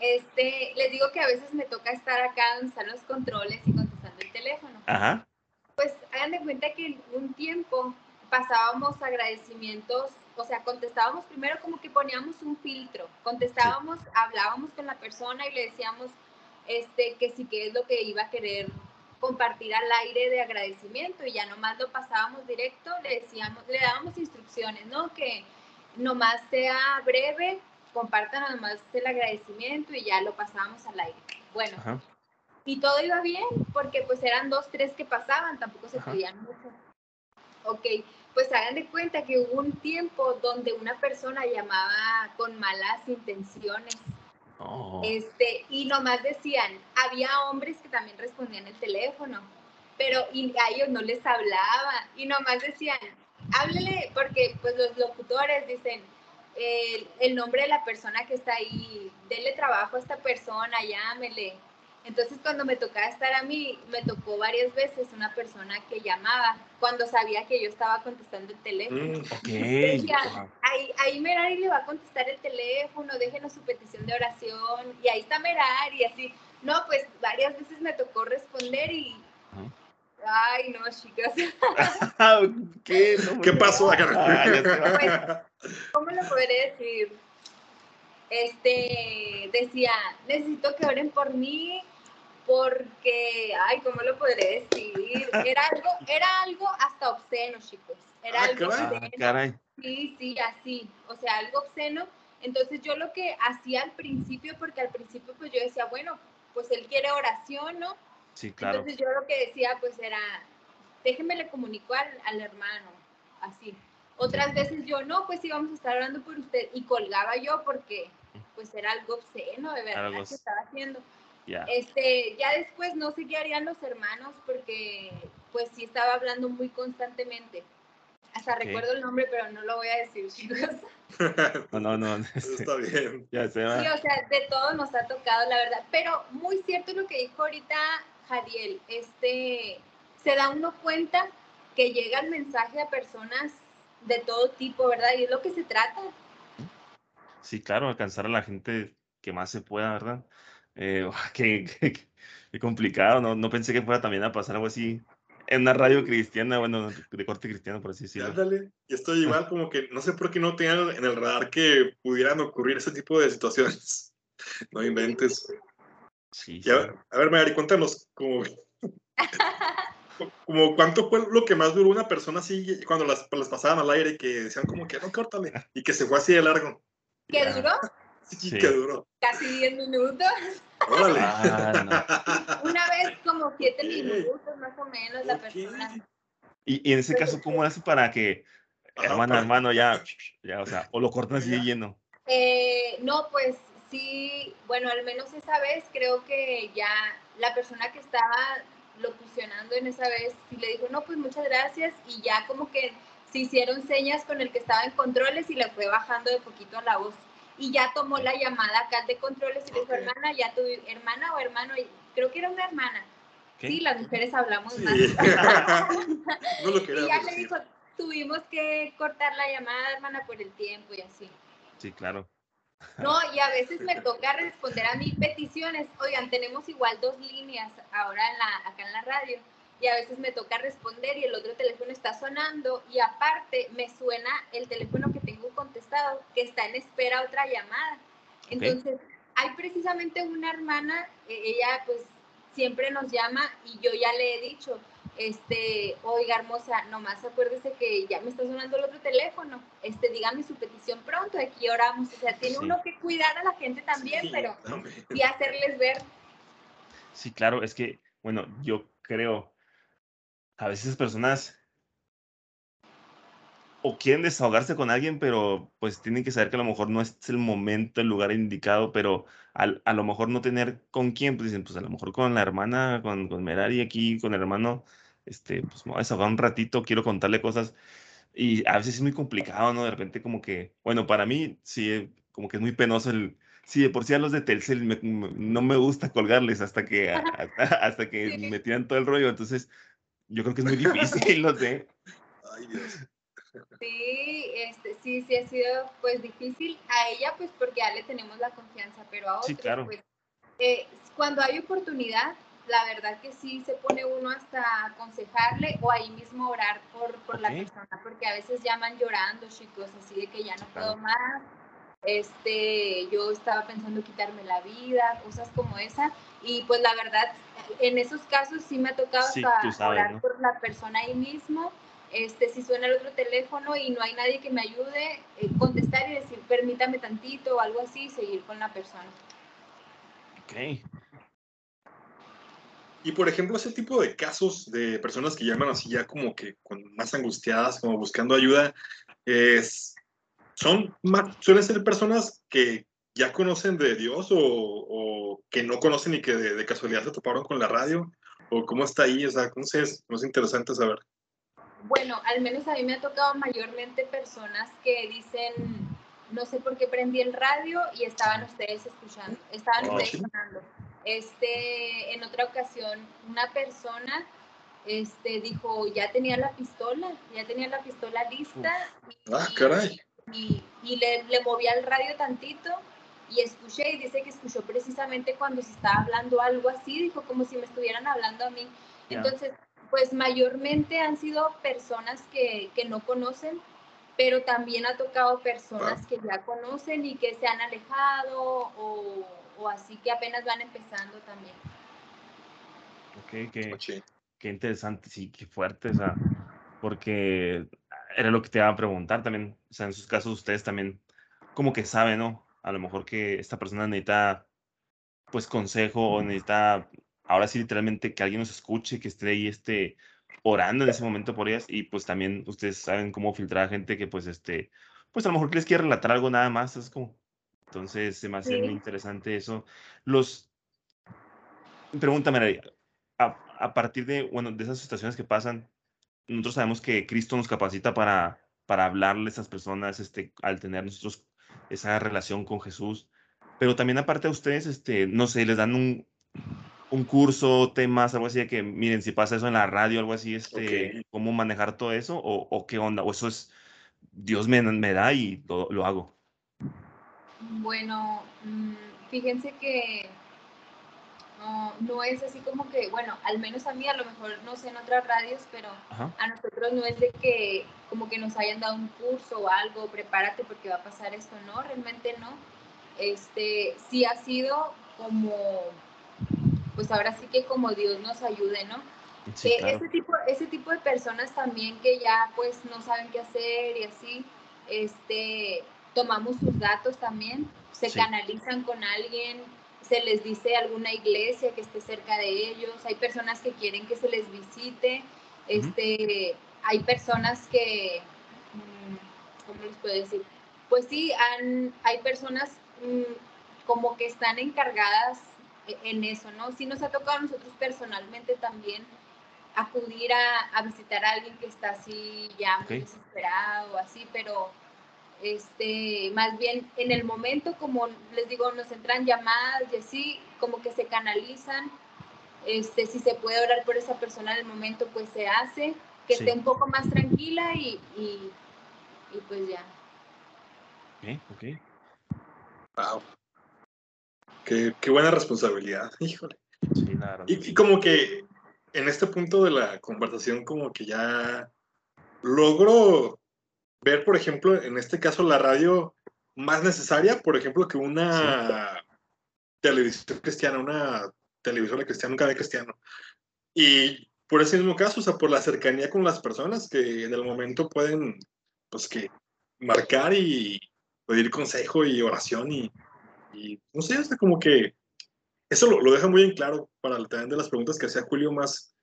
Este, les digo que a veces me toca estar acá donde están los controles y contestando el teléfono. Ajá. Pues hagan de cuenta que un tiempo pasábamos agradecimientos, o sea, contestábamos primero como que poníamos un filtro, contestábamos, hablábamos con la persona y le decíamos este, que sí que es lo que iba a querer compartir al aire de agradecimiento y ya nomás lo pasábamos directo, le decíamos, le dábamos instrucciones, ¿no? Que nomás sea breve, compartan nomás el agradecimiento y ya lo pasábamos al aire. Bueno, y todo iba bien porque pues eran dos, tres que pasaban, tampoco se pedían mucho. Ok, pues hagan de cuenta que hubo un tiempo donde una persona llamaba con malas intenciones. Oh. Este, y nomás decían, había hombres que también respondían el teléfono, pero y a ellos no les hablaba y nomás decían, háblele, porque pues los locutores dicen, el, el nombre de la persona que está ahí, denle trabajo a esta persona, llámele. Entonces cuando me tocaba estar a mí, me tocó varias veces una persona que llamaba cuando sabía que yo estaba contestando el teléfono. Mm, *laughs* ahí, ahí Merari le va a contestar el teléfono, déjenos su petición de oración y ahí está Merari y así. No, pues varias veces me tocó responder y... Ay, no, chicas. *laughs* ¿Qué, ¿Qué pasó? *laughs* pues, ¿Cómo lo podré decir? Este, decía, necesito que oren por mí, porque, ay, ¿cómo lo podré decir? Era algo, era algo hasta obsceno, chicos. Era Ah, algo caray. Ah, obsceno. caray. Sí, sí, así. O sea, algo obsceno. Entonces yo lo que hacía al principio, porque al principio pues yo decía, bueno, pues él quiere oración, ¿no? Sí, claro. Entonces yo lo que decía pues era, déjeme le comunico al, al hermano, así. Otras veces yo, no, pues sí, vamos a estar hablando por usted. Y colgaba yo porque pues era algo obsceno, de verdad, Algo que estaba haciendo. Ya. Este, ya después no sé qué harían los hermanos porque pues sí estaba hablando muy constantemente. Hasta recuerdo el nombre, pero no lo voy a decir, *laughs* chicos. *laughs* No, no, no. Está bien. ya se va. Sí, o sea, de todo nos ha tocado, la verdad. Pero muy cierto lo que dijo ahorita Jadiel. Este, se da uno cuenta que llega el mensaje a personas de todo tipo, ¿verdad? Y es lo que se trata. Sí, claro, alcanzar a la gente que más se pueda, ¿verdad? Eh, *laughs* qué, qué- qué complicado, ¿no? No pensé que fuera también a pasar algo así en una radio cristiana, bueno, de corte cristiano, por así decirlo. Ándale. Y estoy igual *laughs* como que no sé por qué no tenían en el radar que pudieran ocurrir ese tipo de situaciones. *laughs* No inventes. Sí, a, ver, a ver, Mari, cuéntanos como, *laughs* *laughs* como cuánto fue lo que más duró una persona así cuando las, las pasaban al aire y que decían como que no, córtale. Y que se fue así de largo. Que Ya. duró *laughs* Sí, Sí. que duró. casi 10 minutos. Órale. Ah, Una vez como 7 Ok. minutos más o menos la persona. Y, y en ese caso, ¿cómo hace para que, para- hermano, ya, ya, o sea, o lo cortan así de lleno? Eh, no, pues sí, bueno, al menos esa vez creo que ya la persona que estaba locucionando en esa vez sí le dijo, no, pues muchas gracias y ya como que se hicieron señas con el que estaba en controles y le fue bajando de poquito la voz. Y ya tomó la llamada acá de controles y le dijo, hermana, ya tu hermana o hermano, creo que era una hermana. ¿Qué? Sí, las mujeres hablamos Sí. más. *laughs* no lo Y ya le dijo, tuvimos que cortar la llamada, hermana, por el tiempo y así. Sí, claro. No, y a veces me toca responder a mil peticiones. Oigan, tenemos igual dos líneas ahora en la, acá en la radio. Y a veces me toca responder y el otro teléfono está sonando. Y aparte me suena el teléfono que tengo contestado, que está en espera otra llamada. Entonces, hay precisamente una hermana, eh, ella pues siempre nos llama y yo ya le he dicho, este, oiga hermosa, nomás acuérdese que ya me está sonando el otro teléfono, este, dígame su petición pronto, aquí oramos, o sea, tiene Sí. uno que cuidar a la gente también, Sí, pero también. y hacerles ver, Sí, claro, es que, bueno, yo creo, a veces personas o quieren desahogarse con alguien, pero pues tienen que saber que a lo mejor no es el momento, el lugar indicado, pero al- a lo mejor no tener con quién, pues dicen, pues a lo mejor con la hermana, con, con Merari aquí, con el hermano, este, pues me voy a desahogar un ratito, quiero contarle cosas. Y a veces es muy complicado, ¿no? De repente como que, bueno, para mí sí, como que es muy penoso el... Sí, de por sí a los de Telcel me- me- no me gusta colgarles hasta que, *laughs* hasta que Sí. me tiran todo el rollo, entonces yo creo que es muy *laughs* difícil, lo sé. Ay, Dios. sí, este, sí, sí ha sido pues difícil a ella pues porque ya le tenemos la confianza, pero a otros Sí, claro. pues eh, cuando hay oportunidad, la verdad que sí se pone uno hasta aconsejarle o ahí mismo orar por, por la persona, porque a veces llaman llorando, chicos, así de que ya no puedo Claro. más. Este, yo estaba pensando quitarme la vida, cosas como esa. Y pues la verdad, en esos casos sí me ha tocado Sí, hasta sabes, orar ¿no? por la persona ahí mismo. Este, si suena el otro teléfono y no hay nadie que me ayude, eh, contestar y decir, permítame tantito o algo así y seguir con la persona. Ok. Y por ejemplo, ese tipo de casos de personas que llaman así ya como que con más angustiadas, como buscando ayuda, es, son más, suelen ser personas que ya conocen de Dios o, o que no conocen y que de, de casualidad se toparon con la radio, o cómo está ahí, o sea, no sé, es, no es interesante saber. Bueno, al menos a mí me ha tocado mayormente personas que dicen, no sé por qué prendí el radio y estaban ustedes escuchando, estaban Oh, ustedes sí. sonando. Este, en otra ocasión, una persona este, dijo, ya tenía la pistola, ya tenía la pistola lista. y- Ah, caray. Y, y le, le movía el radio tantito y escuché y dice que escuchó precisamente cuando se estaba hablando algo así, dijo como si me estuvieran hablando a mí. Entonces, pues mayormente han sido personas que, que no conocen, pero también ha tocado personas que ya conocen y que se han alejado o, o así que apenas van empezando también. Ok, qué, qué interesante, sí, qué fuerte, o sea, porque era lo que te iba a preguntar también, o sea, en sus casos ustedes también como que saben, ¿no? A lo mejor que esta persona necesita, pues, consejo o necesita, ahora sí, literalmente que alguien nos escuche, que esté ahí, este, orando en ese momento por ellas y pues también ustedes saben cómo filtrar a gente que pues este, pues a lo mejor que les quiere relatar algo nada más, es como, entonces se me hace muy interesante eso. Los, pregúntame, a, a partir de, bueno, de esas situaciones que pasan, nosotros sabemos que Cristo nos capacita para, para hablarle a esas personas, este, al tener nosotros esa relación con Jesús, pero también aparte a ustedes, este, no sé, les dan un, un curso, temas, algo así de que, miren, si pasa eso en la radio, algo así, este, cómo manejar todo eso, o, o, qué onda, o eso es, Dios me, me da y lo, lo hago. Bueno, mm, fíjense que no, no, es así como que, bueno, al menos a mí, a lo mejor no sé en otras radios, pero a nosotros no es de que como que nos hayan dado un curso o algo, prepárate porque va a pasar esto, no, realmente no. Este, sí ha sido como pues ahora sí que como Dios nos ayude, ¿no? Eh, ese, tipo, ese tipo de personas también que ya pues no saben qué hacer y así, este, tomamos sus datos también, se canalizan con alguien, se les dice alguna iglesia que esté cerca de ellos, hay personas que quieren que se les visite, este, hay personas que, mm, ¿cómo les puedo decir? Pues sí, han, hay personas mm, como que están encargadas en eso, ¿no? Sí nos ha tocado a nosotros personalmente también acudir a, visitar a alguien que está así ya muy desesperado, así, pero este, más bien en el momento, como les digo, nos entran llamadas y así, como que se canalizan, este, si se puede orar por esa persona en el momento, pues se hace, que esté un poco más tranquila y, y, pues ya. Ok, ok. Wow. Qué, buena responsabilidad, *laughs* híjole. y, como que en este punto de la conversación, como que ya logro ver, por ejemplo, en este caso, la radio más necesaria, por ejemplo, que una televisión cristiana, una televisora cristiana, un canal cristiano. Y por ese mismo caso, o sea, por la cercanía con las personas que en el momento pueden, pues que marcar y pedir consejo y oración y y no sé, hasta como que eso lo, lo, deja muy en claro para el tema de las preguntas que hacía Julio más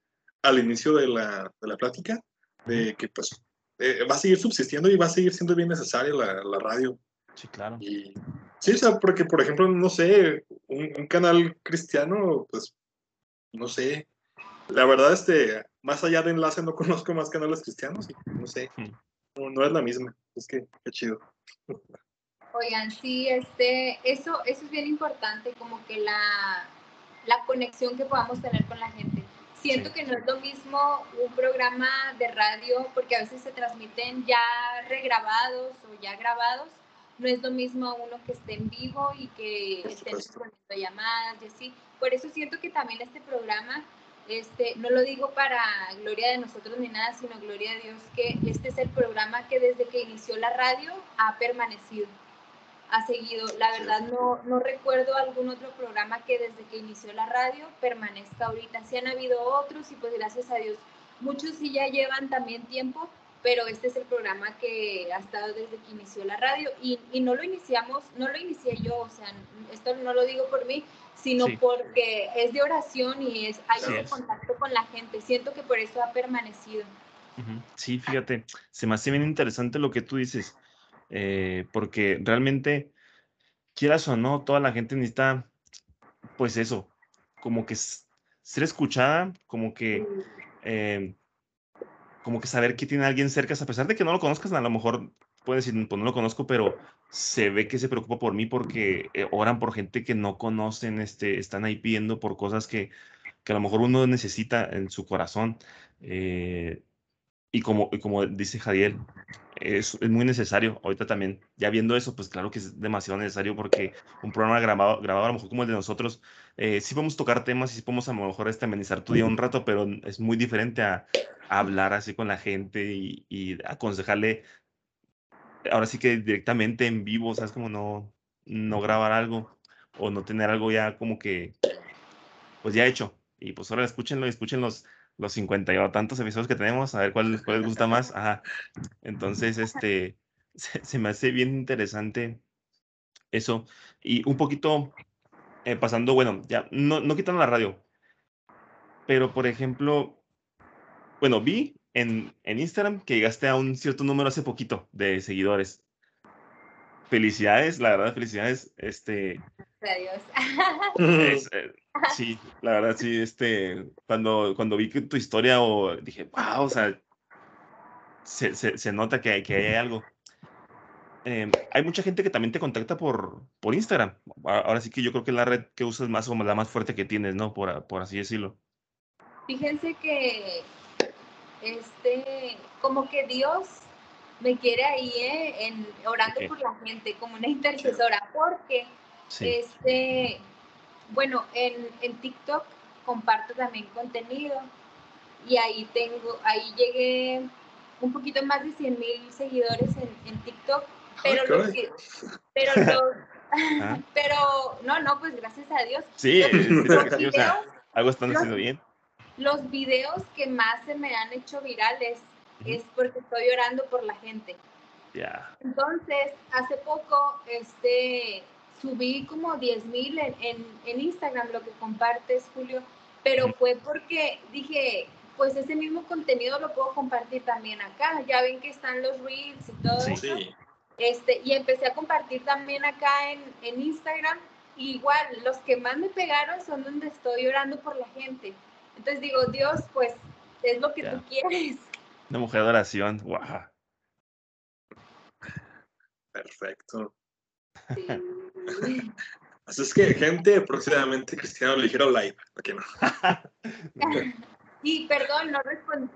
al inicio de la, de la plática, de que pues eh, va a seguir subsistiendo y va a seguir siendo bien necesaria la, la radio. Sí, claro. Y, sí, o sea, porque por ejemplo, no sé, un, un, canal cristiano, pues, no sé, la verdad, este, más allá de enlace no *laughs* conozco más canales cristianos y no sé, no, no es la misma, es que qué chido. Oigan, sí, este, eso, eso es bien importante, como que la, la conexión que podamos tener con la gente. Siento que no es lo mismo un programa de radio, porque a veces se transmiten ya regrabados o ya grabados, no es lo mismo uno que esté en vivo y que estén respondiendo llamadas y así. Por eso siento que también este programa, este, no lo digo para gloria de nosotros ni nada, sino gloria de Dios, que este es el programa que desde que inició la radio ha permanecido ha seguido. La verdad no, no recuerdo algún otro programa que desde que inició la radio permanezca ahorita. Sí han habido otros y pues gracias a Dios muchos sí ya llevan también tiempo, pero este es el programa que ha estado desde que inició la radio y, y no lo iniciamos, no lo inicié yo, o sea, esto no lo digo por mí, sino porque es de oración y es hay un contacto con la gente. Siento que por eso ha permanecido. Sí, fíjate, se me hace bien interesante lo que tú dices. Eh, porque realmente, quieras o no, toda la gente necesita, pues eso, como que ser escuchada, como que, eh, como que saber que tiene alguien cerca, a pesar de que no lo conozcas, a lo mejor puedes decir, pues no lo conozco, pero se ve que se preocupa por mí porque eh, oran por gente que no conocen, este, están ahí pidiendo por cosas que, que a lo mejor uno necesita en su corazón. Y como, y como dice Jadiel, es, es, muy necesario. Ahorita también, ya viendo eso, pues claro que es demasiado necesario porque un programa grabado, grabado a lo mejor como el de nosotros, eh, sí podemos tocar temas y sí podemos a lo mejor este, amenizar tu día un rato, pero es muy diferente a, hablar así con la gente y, y, aconsejarle, ahora sí que directamente en vivo, ¿sabes? Como no, no grabar algo o no tener algo ya como que, pues ya hecho y pues ahora escúchenlo y escuchen los, 50 y tantos episodios que tenemos, a ver cuál, *laughs* cuál les gusta más. Ajá. Entonces, este, *laughs* se, me hace bien interesante eso. Y un poquito eh, pasando, bueno, ya, no, no quitando la radio, pero por ejemplo, bueno, vi en, en Instagram que llegaste a un cierto número hace poquito de seguidores felicidades, la verdad, felicidades. Este. Adiós. *laughs* Eh, sí, la verdad, sí, este, cuando, cuando vi tu historia, o dije, wow, o sea, se, se, nota que, que, hay algo. Em, hay mucha gente que también te contacta por, por Instagram. Ahora sí que yo creo que la red que usas más como la más fuerte que tienes, ¿no? Por, por así decirlo. Fíjense que, este, como que Dios me quiere ahí eh, en, orando por la gente como una intercesora, porque este, bueno, en, en, TikTok comparto también contenido y ahí tengo, ahí llegué un poquito más de 100 mil seguidores en, TikTok, pero los, pero *laughs* ah. *laughs* pero no, no, pues gracias a Dios. Sí, algo están haciendo bien. Los videos que más se me han hecho virales es porque estoy orando por la gente. Ya. Entonces, hace poco, este, subí como 10 mil en, en, Instagram lo que compartes, Julio, pero fue porque dije, pues ese mismo contenido lo puedo compartir también acá. Ya ven que están los reels y todo eso. Sí. Este, y empecé a compartir también acá en, en Instagram. igual, los que más me pegaron son donde estoy orando por la gente. Entonces digo, Dios, pues es lo que tú quieres. Una mujer de oración, wow. Perfecto. Así es que, gente, próximamente Cristiano Ligero Live, ¿por qué no? y perdón, no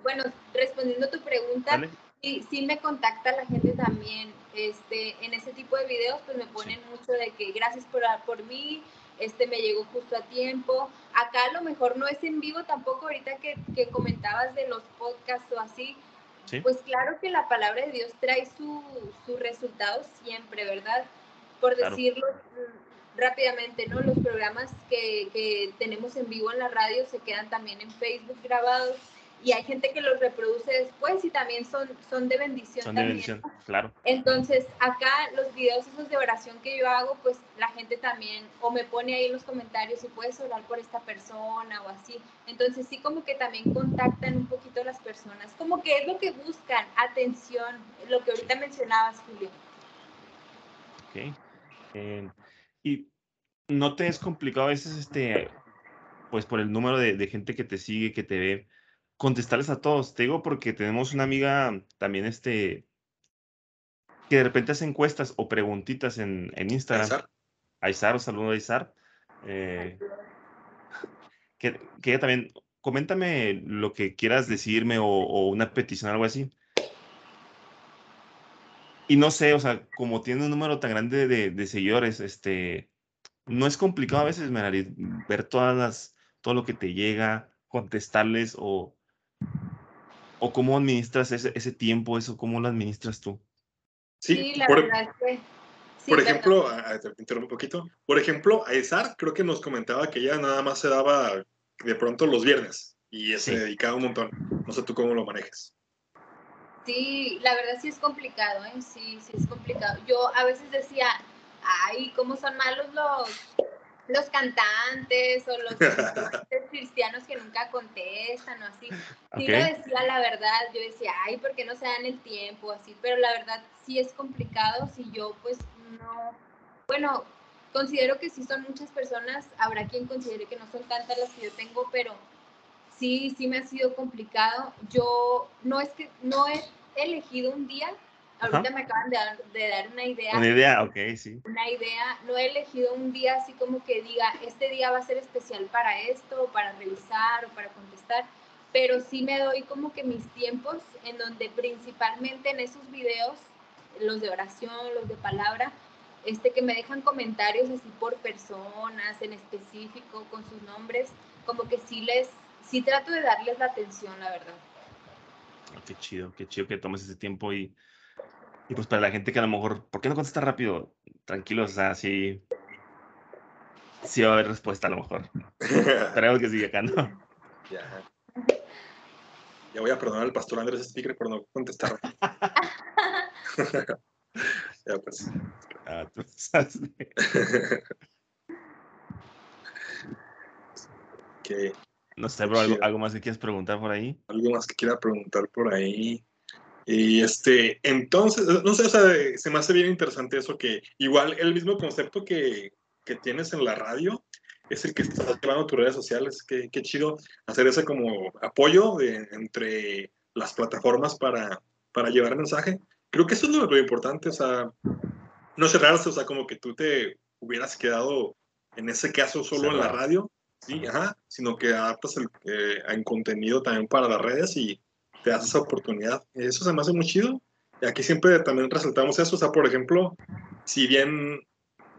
bueno, respondiendo a tu pregunta, sí, sí, me contacta la gente también. Este, en ese tipo de videos, pues me ponen mucho de que gracias por, por mí, este me llegó justo a tiempo. Acá a lo mejor no es en vivo tampoco, ahorita que, que comentabas de los podcasts o así, pues claro que la palabra de Dios trae sus su resultados siempre, ¿verdad? Por decirlo mm, rápidamente, ¿no? Los programas que, que tenemos en vivo en la radio se quedan también en Facebook grabados y hay gente que los reproduce después y también son, son de bendición. Son de bendición, claro. Entonces, acá los videos esos de oración que yo hago, pues la gente también o me pone ahí en los comentarios si puedes orar por esta persona o así. Entonces, sí como que también contactan un poquito a las personas, como que es lo que buscan, atención, lo que ahorita mencionabas, Julio. Ok. Eh, y no te es complicado a veces, este, pues por el número de, de gente que te sigue, que te ve contestarles a todos. Te digo porque tenemos una amiga también, este, que de repente hace encuestas o preguntitas en, en Instagram. Aizar, un saludo a Aizar. Eh, que, que ella también, coméntame lo que quieras decirme o, una petición, algo así. Y no sé, o sea, como tiene un número tan grande de, de seguidores, este, no es complicado a veces, ver todas las, todo lo que te llega, contestarles o, ¿O cómo administras ese, ese tiempo, eso, cómo lo administras tú? Sí, la por, verdad es que... por ejemplo, te interrumpo un poquito. Por ejemplo, Aizar creo que nos comentaba que ella nada más se daba de pronto los viernes y se dedicaba un montón. No sé tú cómo lo manejas. Sí, la verdad sí es complicado, ¿eh? Sí, sí es complicado. Yo a veces decía, ay, cómo son malos los, los cantantes o los *laughs* cristianos que nunca contestan o así. Sí lo decía la verdad, yo decía, ay, ¿por qué no se dan el tiempo? Así, pero la verdad sí es complicado si yo pues no, bueno, considero que sí son muchas personas, habrá quien considere que no son tantas las que yo tengo, pero sí, sí me ha sido complicado. Yo no es que no he elegido un día Ahorita me acaban de dar, una idea. Una idea, ok, sí. Una idea. No he elegido un día así como que diga, este día va a ser especial para esto, o para revisar, o para contestar. Pero sí me doy como que mis tiempos en donde principalmente en esos videos, los de oración, los de palabra, este que me dejan comentarios así por personas en específico, con sus nombres, como que sí les, sí trato de darles la atención, la verdad. Ah, qué chido, qué chido que tomes ese tiempo y y pues para la gente que a lo mejor, ¿por qué no contesta rápido? Tranquilos, o sea, sí. Sí va a haber respuesta a lo mejor. Esperemos que siga acá, ¿no? *laughs* Ya. Ya voy a perdonar al pastor Andrés Speaker por no contestar. *laughs* ya pues. Ah, tú sabes. *laughs* que No sé, bro, ¿algo, algo más que quieras preguntar por ahí? algo más que quiera preguntar por ahí. Y este, entonces, no sé, o sea, se me hace bien interesante eso que igual el mismo concepto que, que tienes en la radio es el que estás llevando a tus redes sociales. Qué, qué chido hacer ese como apoyo de, entre las plataformas para, para llevar mensaje. Creo que eso es lo, lo importante, o sea, no cerrarse, o sea, como que tú te hubieras quedado en ese caso solo en la Cerrado. radio, sí, ajá, sino que adaptas el, eh, en contenido también para las redes y te das esa oportunidad. Eso se me hace muy chido. Y aquí siempre también resaltamos eso, o sea, por ejemplo, si bien,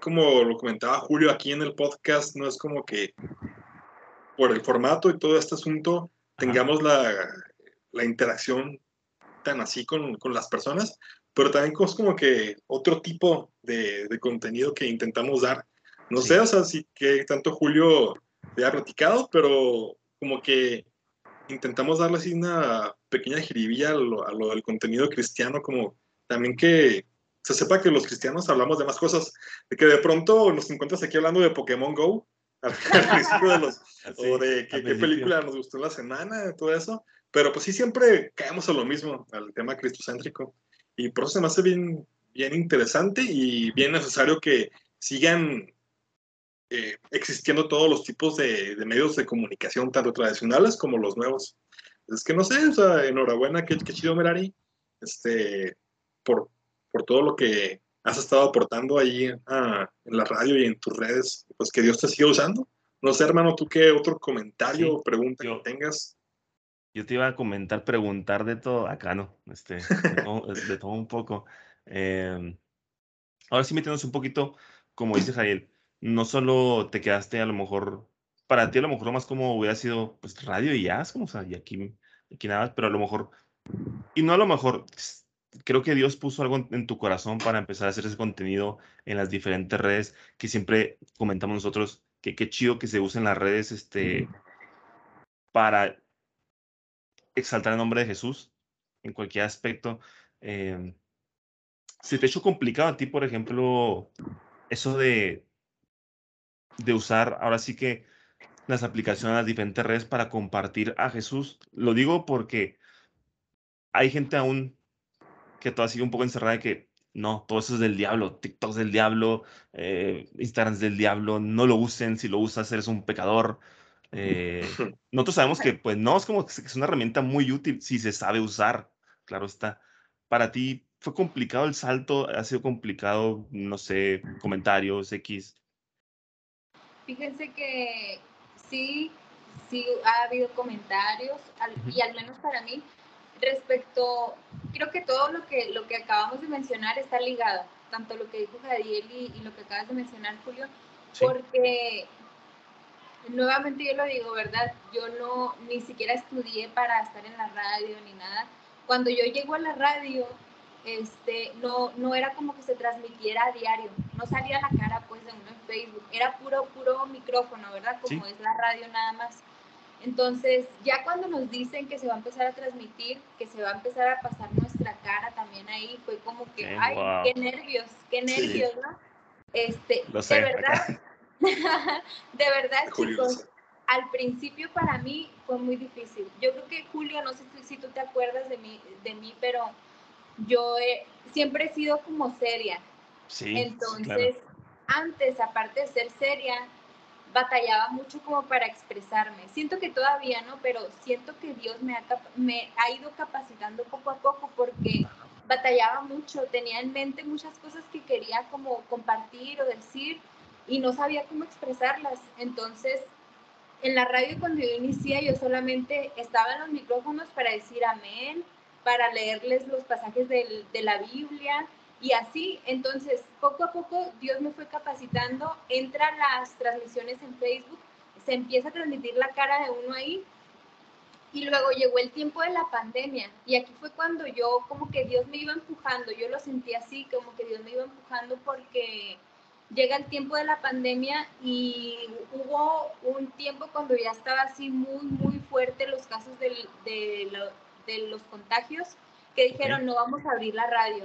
como lo comentaba Julio aquí en el podcast, no es como que por el formato y todo este asunto tengamos la, la interacción tan así con, con las personas, pero también es como que otro tipo de, de contenido que intentamos dar. No Sí. sé, o sea, sí que tanto Julio te ha platicado, pero como que intentamos darle así una pequeña jiribilla a lo, a lo del contenido cristiano, como también que se sepa que los cristianos hablamos de más cosas, de que de pronto nos encuentras aquí hablando de Pokémon Go, *laughs* al, principio de los, Así, o de qué, qué película nos gustó en la semana, todo eso. Pero pues sí, siempre caemos a lo mismo, al tema cristocéntrico. Y por eso se me hace bien, bien interesante y bien necesario que sigan eh, existiendo todos los tipos de, de medios de comunicación, tanto tradicionales como los nuevos. Es que no sé, o sea, enhorabuena, qué, qué chido, Merari, este, por, por todo lo que has estado aportando ahí ah, en la radio y en tus redes. Pues que Dios te siga usando. No sé, hermano, tú qué otro comentario Sí, o pregunta yo- que tengas. Yo te iba a comentar, preguntar de todo, acá no, este, de todo, *laughs* de todo un poco. Eh, ahora sí metiéndonos un poquito, como dice Jael, no solo te quedaste a lo mejor, para ti a lo mejor más como hubiera sido pues radio y es como, o sea, y aquí, aquí nada pero a lo mejor, y no a lo mejor, creo que Dios puso algo en, en tu corazón para empezar a hacer ese contenido en las diferentes redes que siempre comentamos nosotros, que qué chido que se usen las redes, este, para exaltar el nombre de Jesús en cualquier aspecto. Eh, ¿Se te ha hecho complicado a ti, por ejemplo, eso de, de usar ahora sí que las aplicaciones, las diferentes redes para compartir a Jesús? Lo digo porque hay gente aún que todavía sigue un poco encerrada de que no, todo eso es del diablo, TikTok es del diablo, eh, Instagram es del diablo, no lo usen, si lo usas eres un pecador. Eh, *laughs* nosotros sabemos que, pues, no, es como que es una herramienta muy útil si se sabe usar, claro está. Para ti, ¿fue complicado el salto? ¿Ha sido complicado, no sé, comentarios, X? Fíjense que sí, sí ha habido comentarios, y al menos para mí, respecto, creo que todo lo que, lo que acabamos de mencionar está ligado, tanto lo que dijo Jadiel y, y lo que acabas de mencionar, Julio, Sí. porque nuevamente yo lo digo, ¿verdad? Yo no, ni siquiera estudié para estar en la radio ni nada. Cuando yo llego a la radio, este, no, no era como que se transmitiera a diario, no salía la cara pues de uno en Facebook, era puro, puro micrófono, ¿verdad? Como Sí. es la radio nada más. Entonces, ya cuando nos dicen que se va a empezar a transmitir, que se va a empezar a pasar nuestra cara también ahí, fue como que, ay, guau. qué nervios, qué Sí. nervios, ¿no? Este, Lo sé, *laughs* de verdad, de verdad, chicos, al principio para mí fue muy difícil. Yo creo que Julio, no sé si, si tú te acuerdas de mí, de mí pero yo he- siempre he sido como seria. Sí, Entonces, claro. antes, aparte de ser seria, batallaba mucho como para expresarme. Siento que todavía no, pero siento que Dios me ha, me ha ido capacitando poco a poco porque batallaba mucho, tenía en mente muchas cosas que quería como compartir o decir y no sabía cómo expresarlas. Entonces, en la radio cuando yo inicié, yo solamente estaba en los micrófonos para decir amén, para leerles los pasajes del- de la Biblia y así. Entonces, poco a poco Dios me fue capacitando, entran las transmisiones en Facebook, se empieza a transmitir la cara de uno ahí. Y luego llegó el tiempo de la pandemia y aquí fue cuando yo como que Dios me iba empujando, yo lo sentí así, como que Dios me iba empujando porque llega el tiempo de la pandemia y hubo un tiempo cuando ya estaba así muy, muy fuerte los casos de, de los contagios, que dijeron, no vamos a abrir la radio.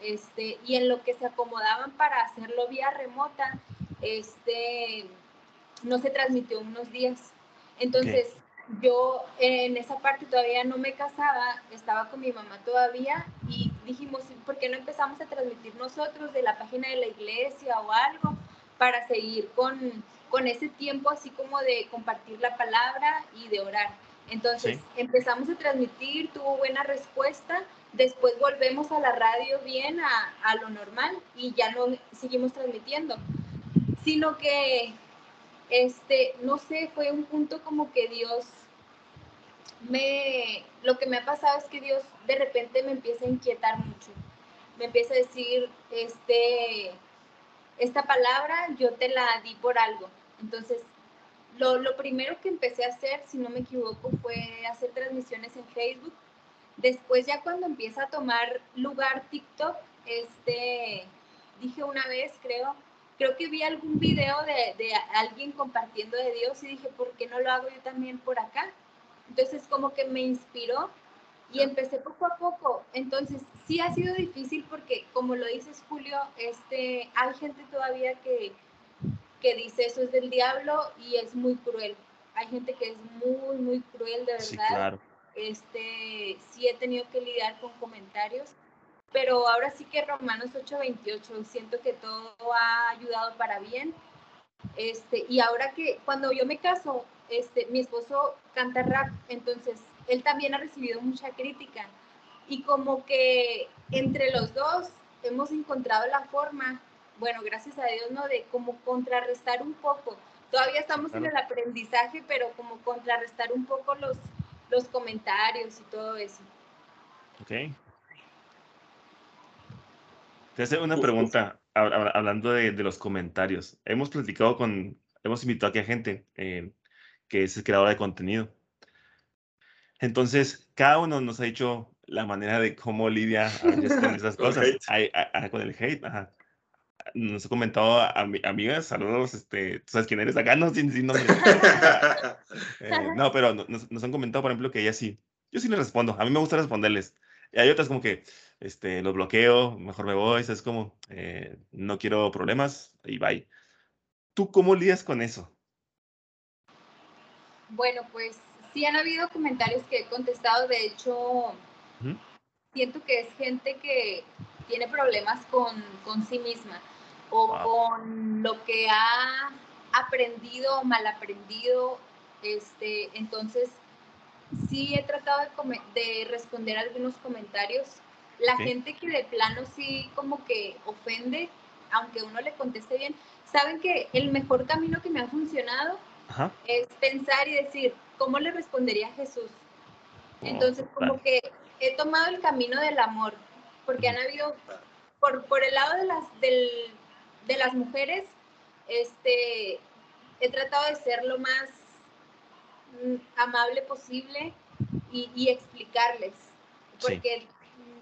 Este, y en lo que se acomodaban para hacerlo vía remota, este, no se transmitió unos días. Entonces, yo en esa parte todavía no me casaba, estaba con mi mamá todavía y dijimos, ¿por qué no empezamos a transmitir nosotros de la página de la iglesia o algo para seguir con, con ese tiempo así como de compartir la palabra y de orar? Entonces empezamos a transmitir, tuvo buena respuesta, después volvemos a la radio bien, a, a lo normal y ya no seguimos transmitiendo, sino que este, no sé, fue un punto como que Dios me, lo que me ha pasado es que Dios de repente me empieza a inquietar mucho, me empieza a decir, este, esta palabra yo te la di por algo. Entonces, lo, lo primero que empecé a hacer, si no me equivoco, fue hacer transmisiones en Facebook. Después ya cuando empieza a tomar lugar TikTok, este, dije una vez, creo, creo que vi algún video de, de, alguien compartiendo de Dios y dije, ¿por qué no lo hago yo también por acá? Entonces como que me inspiró y empecé poco a poco. Entonces sí ha sido difícil porque como lo dices Julio, este, hay gente todavía que, que dice eso es del diablo y es muy cruel. Hay gente que es muy, muy cruel de verdad. Sí, claro. Este, sí he tenido que lidiar con comentarios pero ahora sí que Romanos 8:28, siento que todo ha ayudado para bien. Este, y ahora que cuando yo me caso, este, mi esposo canta rap, entonces él también ha recibido mucha crítica. Y como que entre los dos hemos encontrado la forma, bueno, gracias a Dios, ¿no? De como contrarrestar un poco. Todavía estamos en el aprendizaje, pero como contrarrestar un poco los, los comentarios y todo eso. Ok. Te hace una pregunta hablando de, los comentarios. Hemos platicado con, hemos invitado aquí a gente eh, que es creadora de contenido. Entonces, cada uno nos ha dicho la manera de cómo lidia con *laughs* esas cosas. con el hate, ajá. Nos ha comentado a, amigas, saludos, este, tú sabes quién eres acá, no, sin, sin nombre. Eh, no, pero nos, nos, han comentado, por ejemplo, que ella sí. Yo sí les respondo, a mí me gusta responderles. Y hay otras como que, este, los bloqueo, mejor me voy, es como, eh, no quiero problemas y bye. ¿Tú cómo lidias con eso? Bueno, pues sí han habido comentarios que he contestado, de hecho, siento que es gente que tiene problemas con, con sí misma o con lo que ha aprendido o mal aprendido, este, entonces sí he tratado de, de responder algunos comentarios. La gente que de plano sí como que ofende, aunque uno le conteste bien, saben que el mejor camino que me ha funcionado es pensar y decir, ¿cómo le respondería a Jesús? Oh, Entonces, como que he tomado el camino del amor, porque han habido, por, por el lado de las, del, de las mujeres, este, he tratado de ser lo más mm, amable posible y, explicarles, porque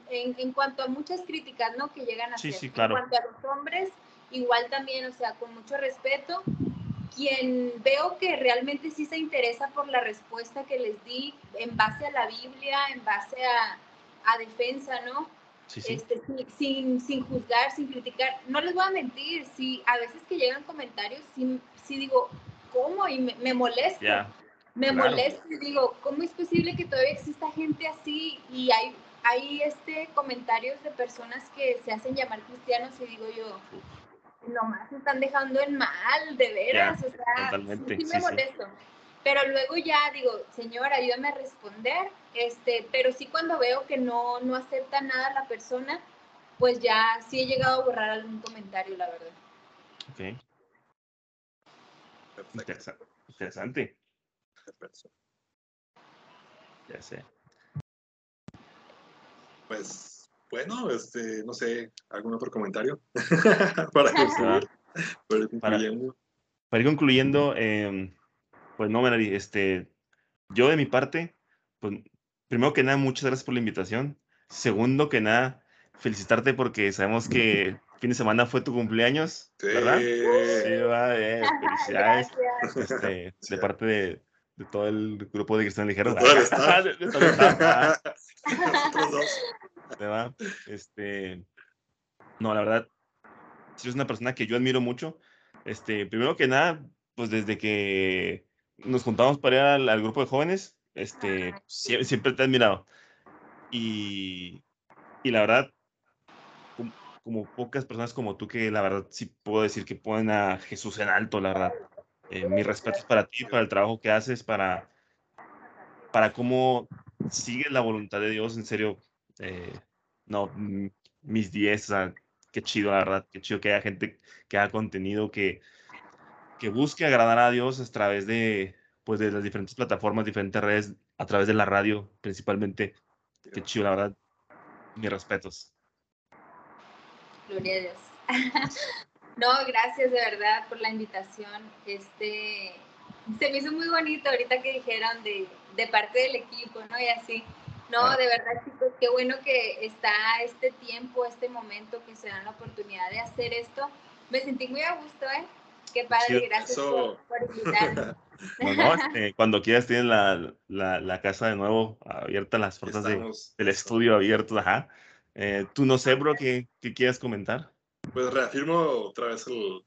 en, cuanto a muchas críticas, ¿no? Que llegan a sí, hacer. Sí, claro. En cuanto a los hombres, igual también, o sea, con mucho respeto, quien veo que realmente sí se interesa por la respuesta que les di en base a la Biblia, en base a, a defensa, ¿no? Sí, sí. Este, sin, sin juzgar, sin criticar. No les voy a mentir, si a veces que llegan comentarios, sí, sí digo, ¿cómo? Y me, me molesto. Me molesto y digo, ¿cómo es posible que todavía exista gente así y hay hay este, comentarios de personas que se hacen llamar cristianos y digo yo, nomás se están dejando en mal, de veras, o sea, totalmente. sí, me molesto. Pero luego ya digo, señor, ayúdame a responder, este, pero sí cuando veo que no, no acepta nada la persona, pues ya sí he llegado a borrar algún comentario, la verdad. Ok. Interesante. Ya sé pues bueno, este, no sé, algún otro comentario *laughs* *laughs* para, ir concluyendo. Para, ir concluyendo, em, pues no, Melody, este, yo de mi parte, pues primero que nada, muchas gracias por la invitación. Segundo que nada, felicitarte porque sabemos que *laughs* fin de semana fue tu cumpleaños, Sí. ¿verdad? Sí, va, eh, *laughs* felicidades este, de parte de, de todo el grupo de Cristian Ligero. *laughs* Ah, Nosotros dos. ¿te va? Este, no, la verdad, sí es una persona que yo admiro mucho. Este, primero que nada, pues desde que nos juntamos para ir al, al grupo de jóvenes, este, sie- siempre, te he admirado. Y, y la verdad, como, como pocas personas como tú que la verdad sí puedo decir que ponen a Jesús en alto, la verdad. Eh, mis respetos para ti, para el trabajo que haces, para, para cómo sigues la voluntad de Dios, en serio. eh, no, mis 10, o sea, qué chido, la verdad, qué chido que haya gente que haga contenido que, que busque agradar a Dios a través de, pues, de las diferentes plataformas, diferentes redes, a través de la radio principalmente. Qué chido, la verdad. Mis respetos. Gloria a Dios. *laughs* no, gracias de verdad por la invitación. Este, se me hizo muy bonito ahorita que dijeron de, de parte del equipo, ¿no? Y así. No, Ah. de verdad, chicos, qué bueno que está este tiempo, este momento que se dan la oportunidad de hacer esto. Me sentí muy a gusto, ¿eh? Qué padre, Chido. gracias Eso. por, por invitarme. *laughs* No, no, este, cuando quieras tienen la, la, la casa de nuevo abierta, las puertas de, del estudio abierto, ajá. Eh, Tú no sé, bro, ¿qué, qué quieres comentar? Pues reafirmo otra vez el,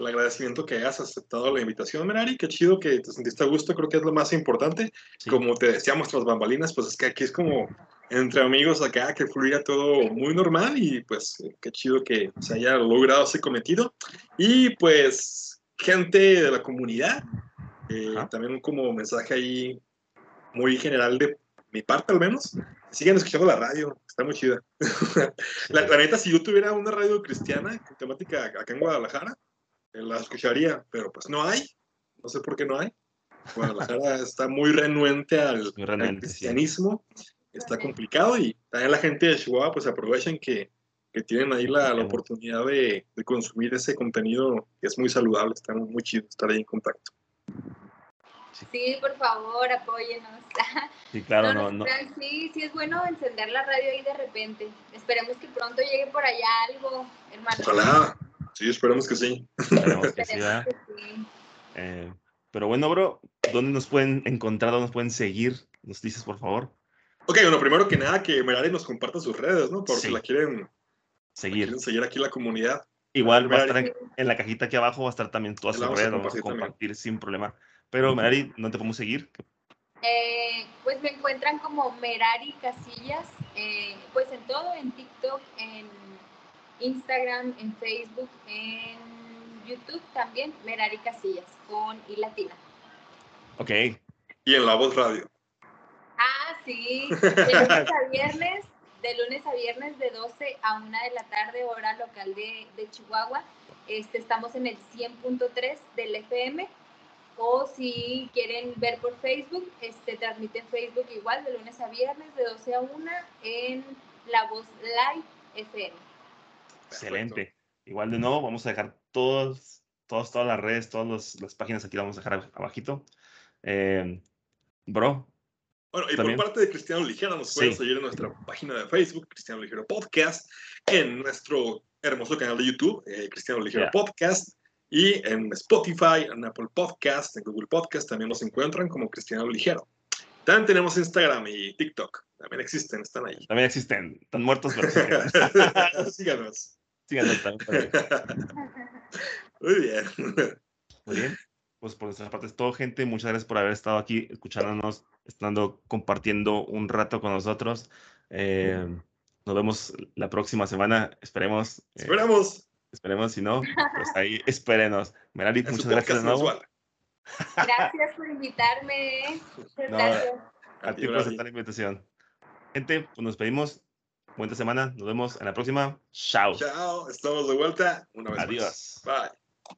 el agradecimiento que hayas aceptado la invitación, Merari. Qué chido que te sentiste a gusto, creo que es lo más importante. Sí. Como te decíamos tras bambalinas, pues es que aquí es como entre amigos acá, que fluía todo muy normal y pues qué chido que se haya logrado ese cometido. Y pues gente de la comunidad, eh, también como mensaje ahí muy general de mi parte al menos, sigan escuchando la radio, está muy chida. *laughs* La, la neta, si yo tuviera una radio cristiana con temática acá en Guadalajara, la escucharía, pero pues no hay. No sé por qué no hay. Guadalajara *laughs* está muy renuente al, Muy al renuente, sí. cristianismo. Está complicado y también la gente de Chihuahua pues aprovechen que, que tienen ahí la, la oportunidad de, de consumir ese contenido que es muy saludable. Está muy chido estar ahí en contacto. Sí, por favor, apóyenos. Sí, claro, no, no, Sí, sí es bueno encender la radio ahí de repente. Esperemos que pronto llegue por allá algo, hermano. Ojalá. Sí, esperemos que sí. Esperemos que *laughs* sí. Eh, pero bueno, bro, ¿dónde nos pueden encontrar? ¿Dónde nos pueden seguir? Nos dices, por favor. Ok, bueno, primero que nada que Merari nos comparta sus redes, ¿no? Porque Sí. la quieren, la Seguir. quieren seguir aquí la comunidad. Igual va a estar en, en la cajita aquí abajo, va a estar también toda La su vamos a también. compartir sin problema. Pero, Merari, ¿no te podemos seguir? Eh, pues me encuentran como Merari Casillas, eh, pues en todo, en TikTok, en Instagram, en Facebook, en YouTube también, Merari Casillas, con I latina. Ok, Y en La Voz Radio. Ah, sí, de lunes a *laughs* viernes, de lunes a viernes de 12 a 1 de la tarde, hora local de, de Chihuahua. Este, estamos en el 100.3 del FM. O si quieren ver por Facebook, este, transmiten Facebook igual de lunes a viernes de 12 a 1 en La Voz Live FM. Excelente. Igual de nuevo, vamos a dejar todos, todos, todas las redes, todas los- las páginas aquí, las vamos a dejar ab- abajito. Eh, bro, Bueno, y También. por parte de Cristiano Ligero, nos pueden Sí. seguir en nuestra página de Facebook, Cristiano Ligero Podcast, en nuestro hermoso canal de YouTube, eh, Cristiano Ligero Yeah. Podcast, y en Spotify, en Apple Podcast, en Google Podcast, también nos encuentran como Cristiano Ligero. También tenemos Instagram y TikTok, también existen, están ahí. también existen, están muertos, pero. *laughs* Síganos. Síganos. *laughs* Muy bien. Muy bien. Pues por nuestra parte es todo, gente. Muchas gracias por haber estado aquí escuchándonos, estando compartiendo un rato con nosotros. Eh, nos vemos la próxima semana. Esperemos. eh, Esperamos esperemos, si no, pues ahí espérenos. Merari, en su muchas gracias de nuevo. Gracias por invitarme. No, gracias. A ti por aceptar la invitación. Gente, pues nos pedimos. Buena semana. Nos vemos en la próxima. Chao. Chao, estamos de vuelta una vez más. Adiós. Bye.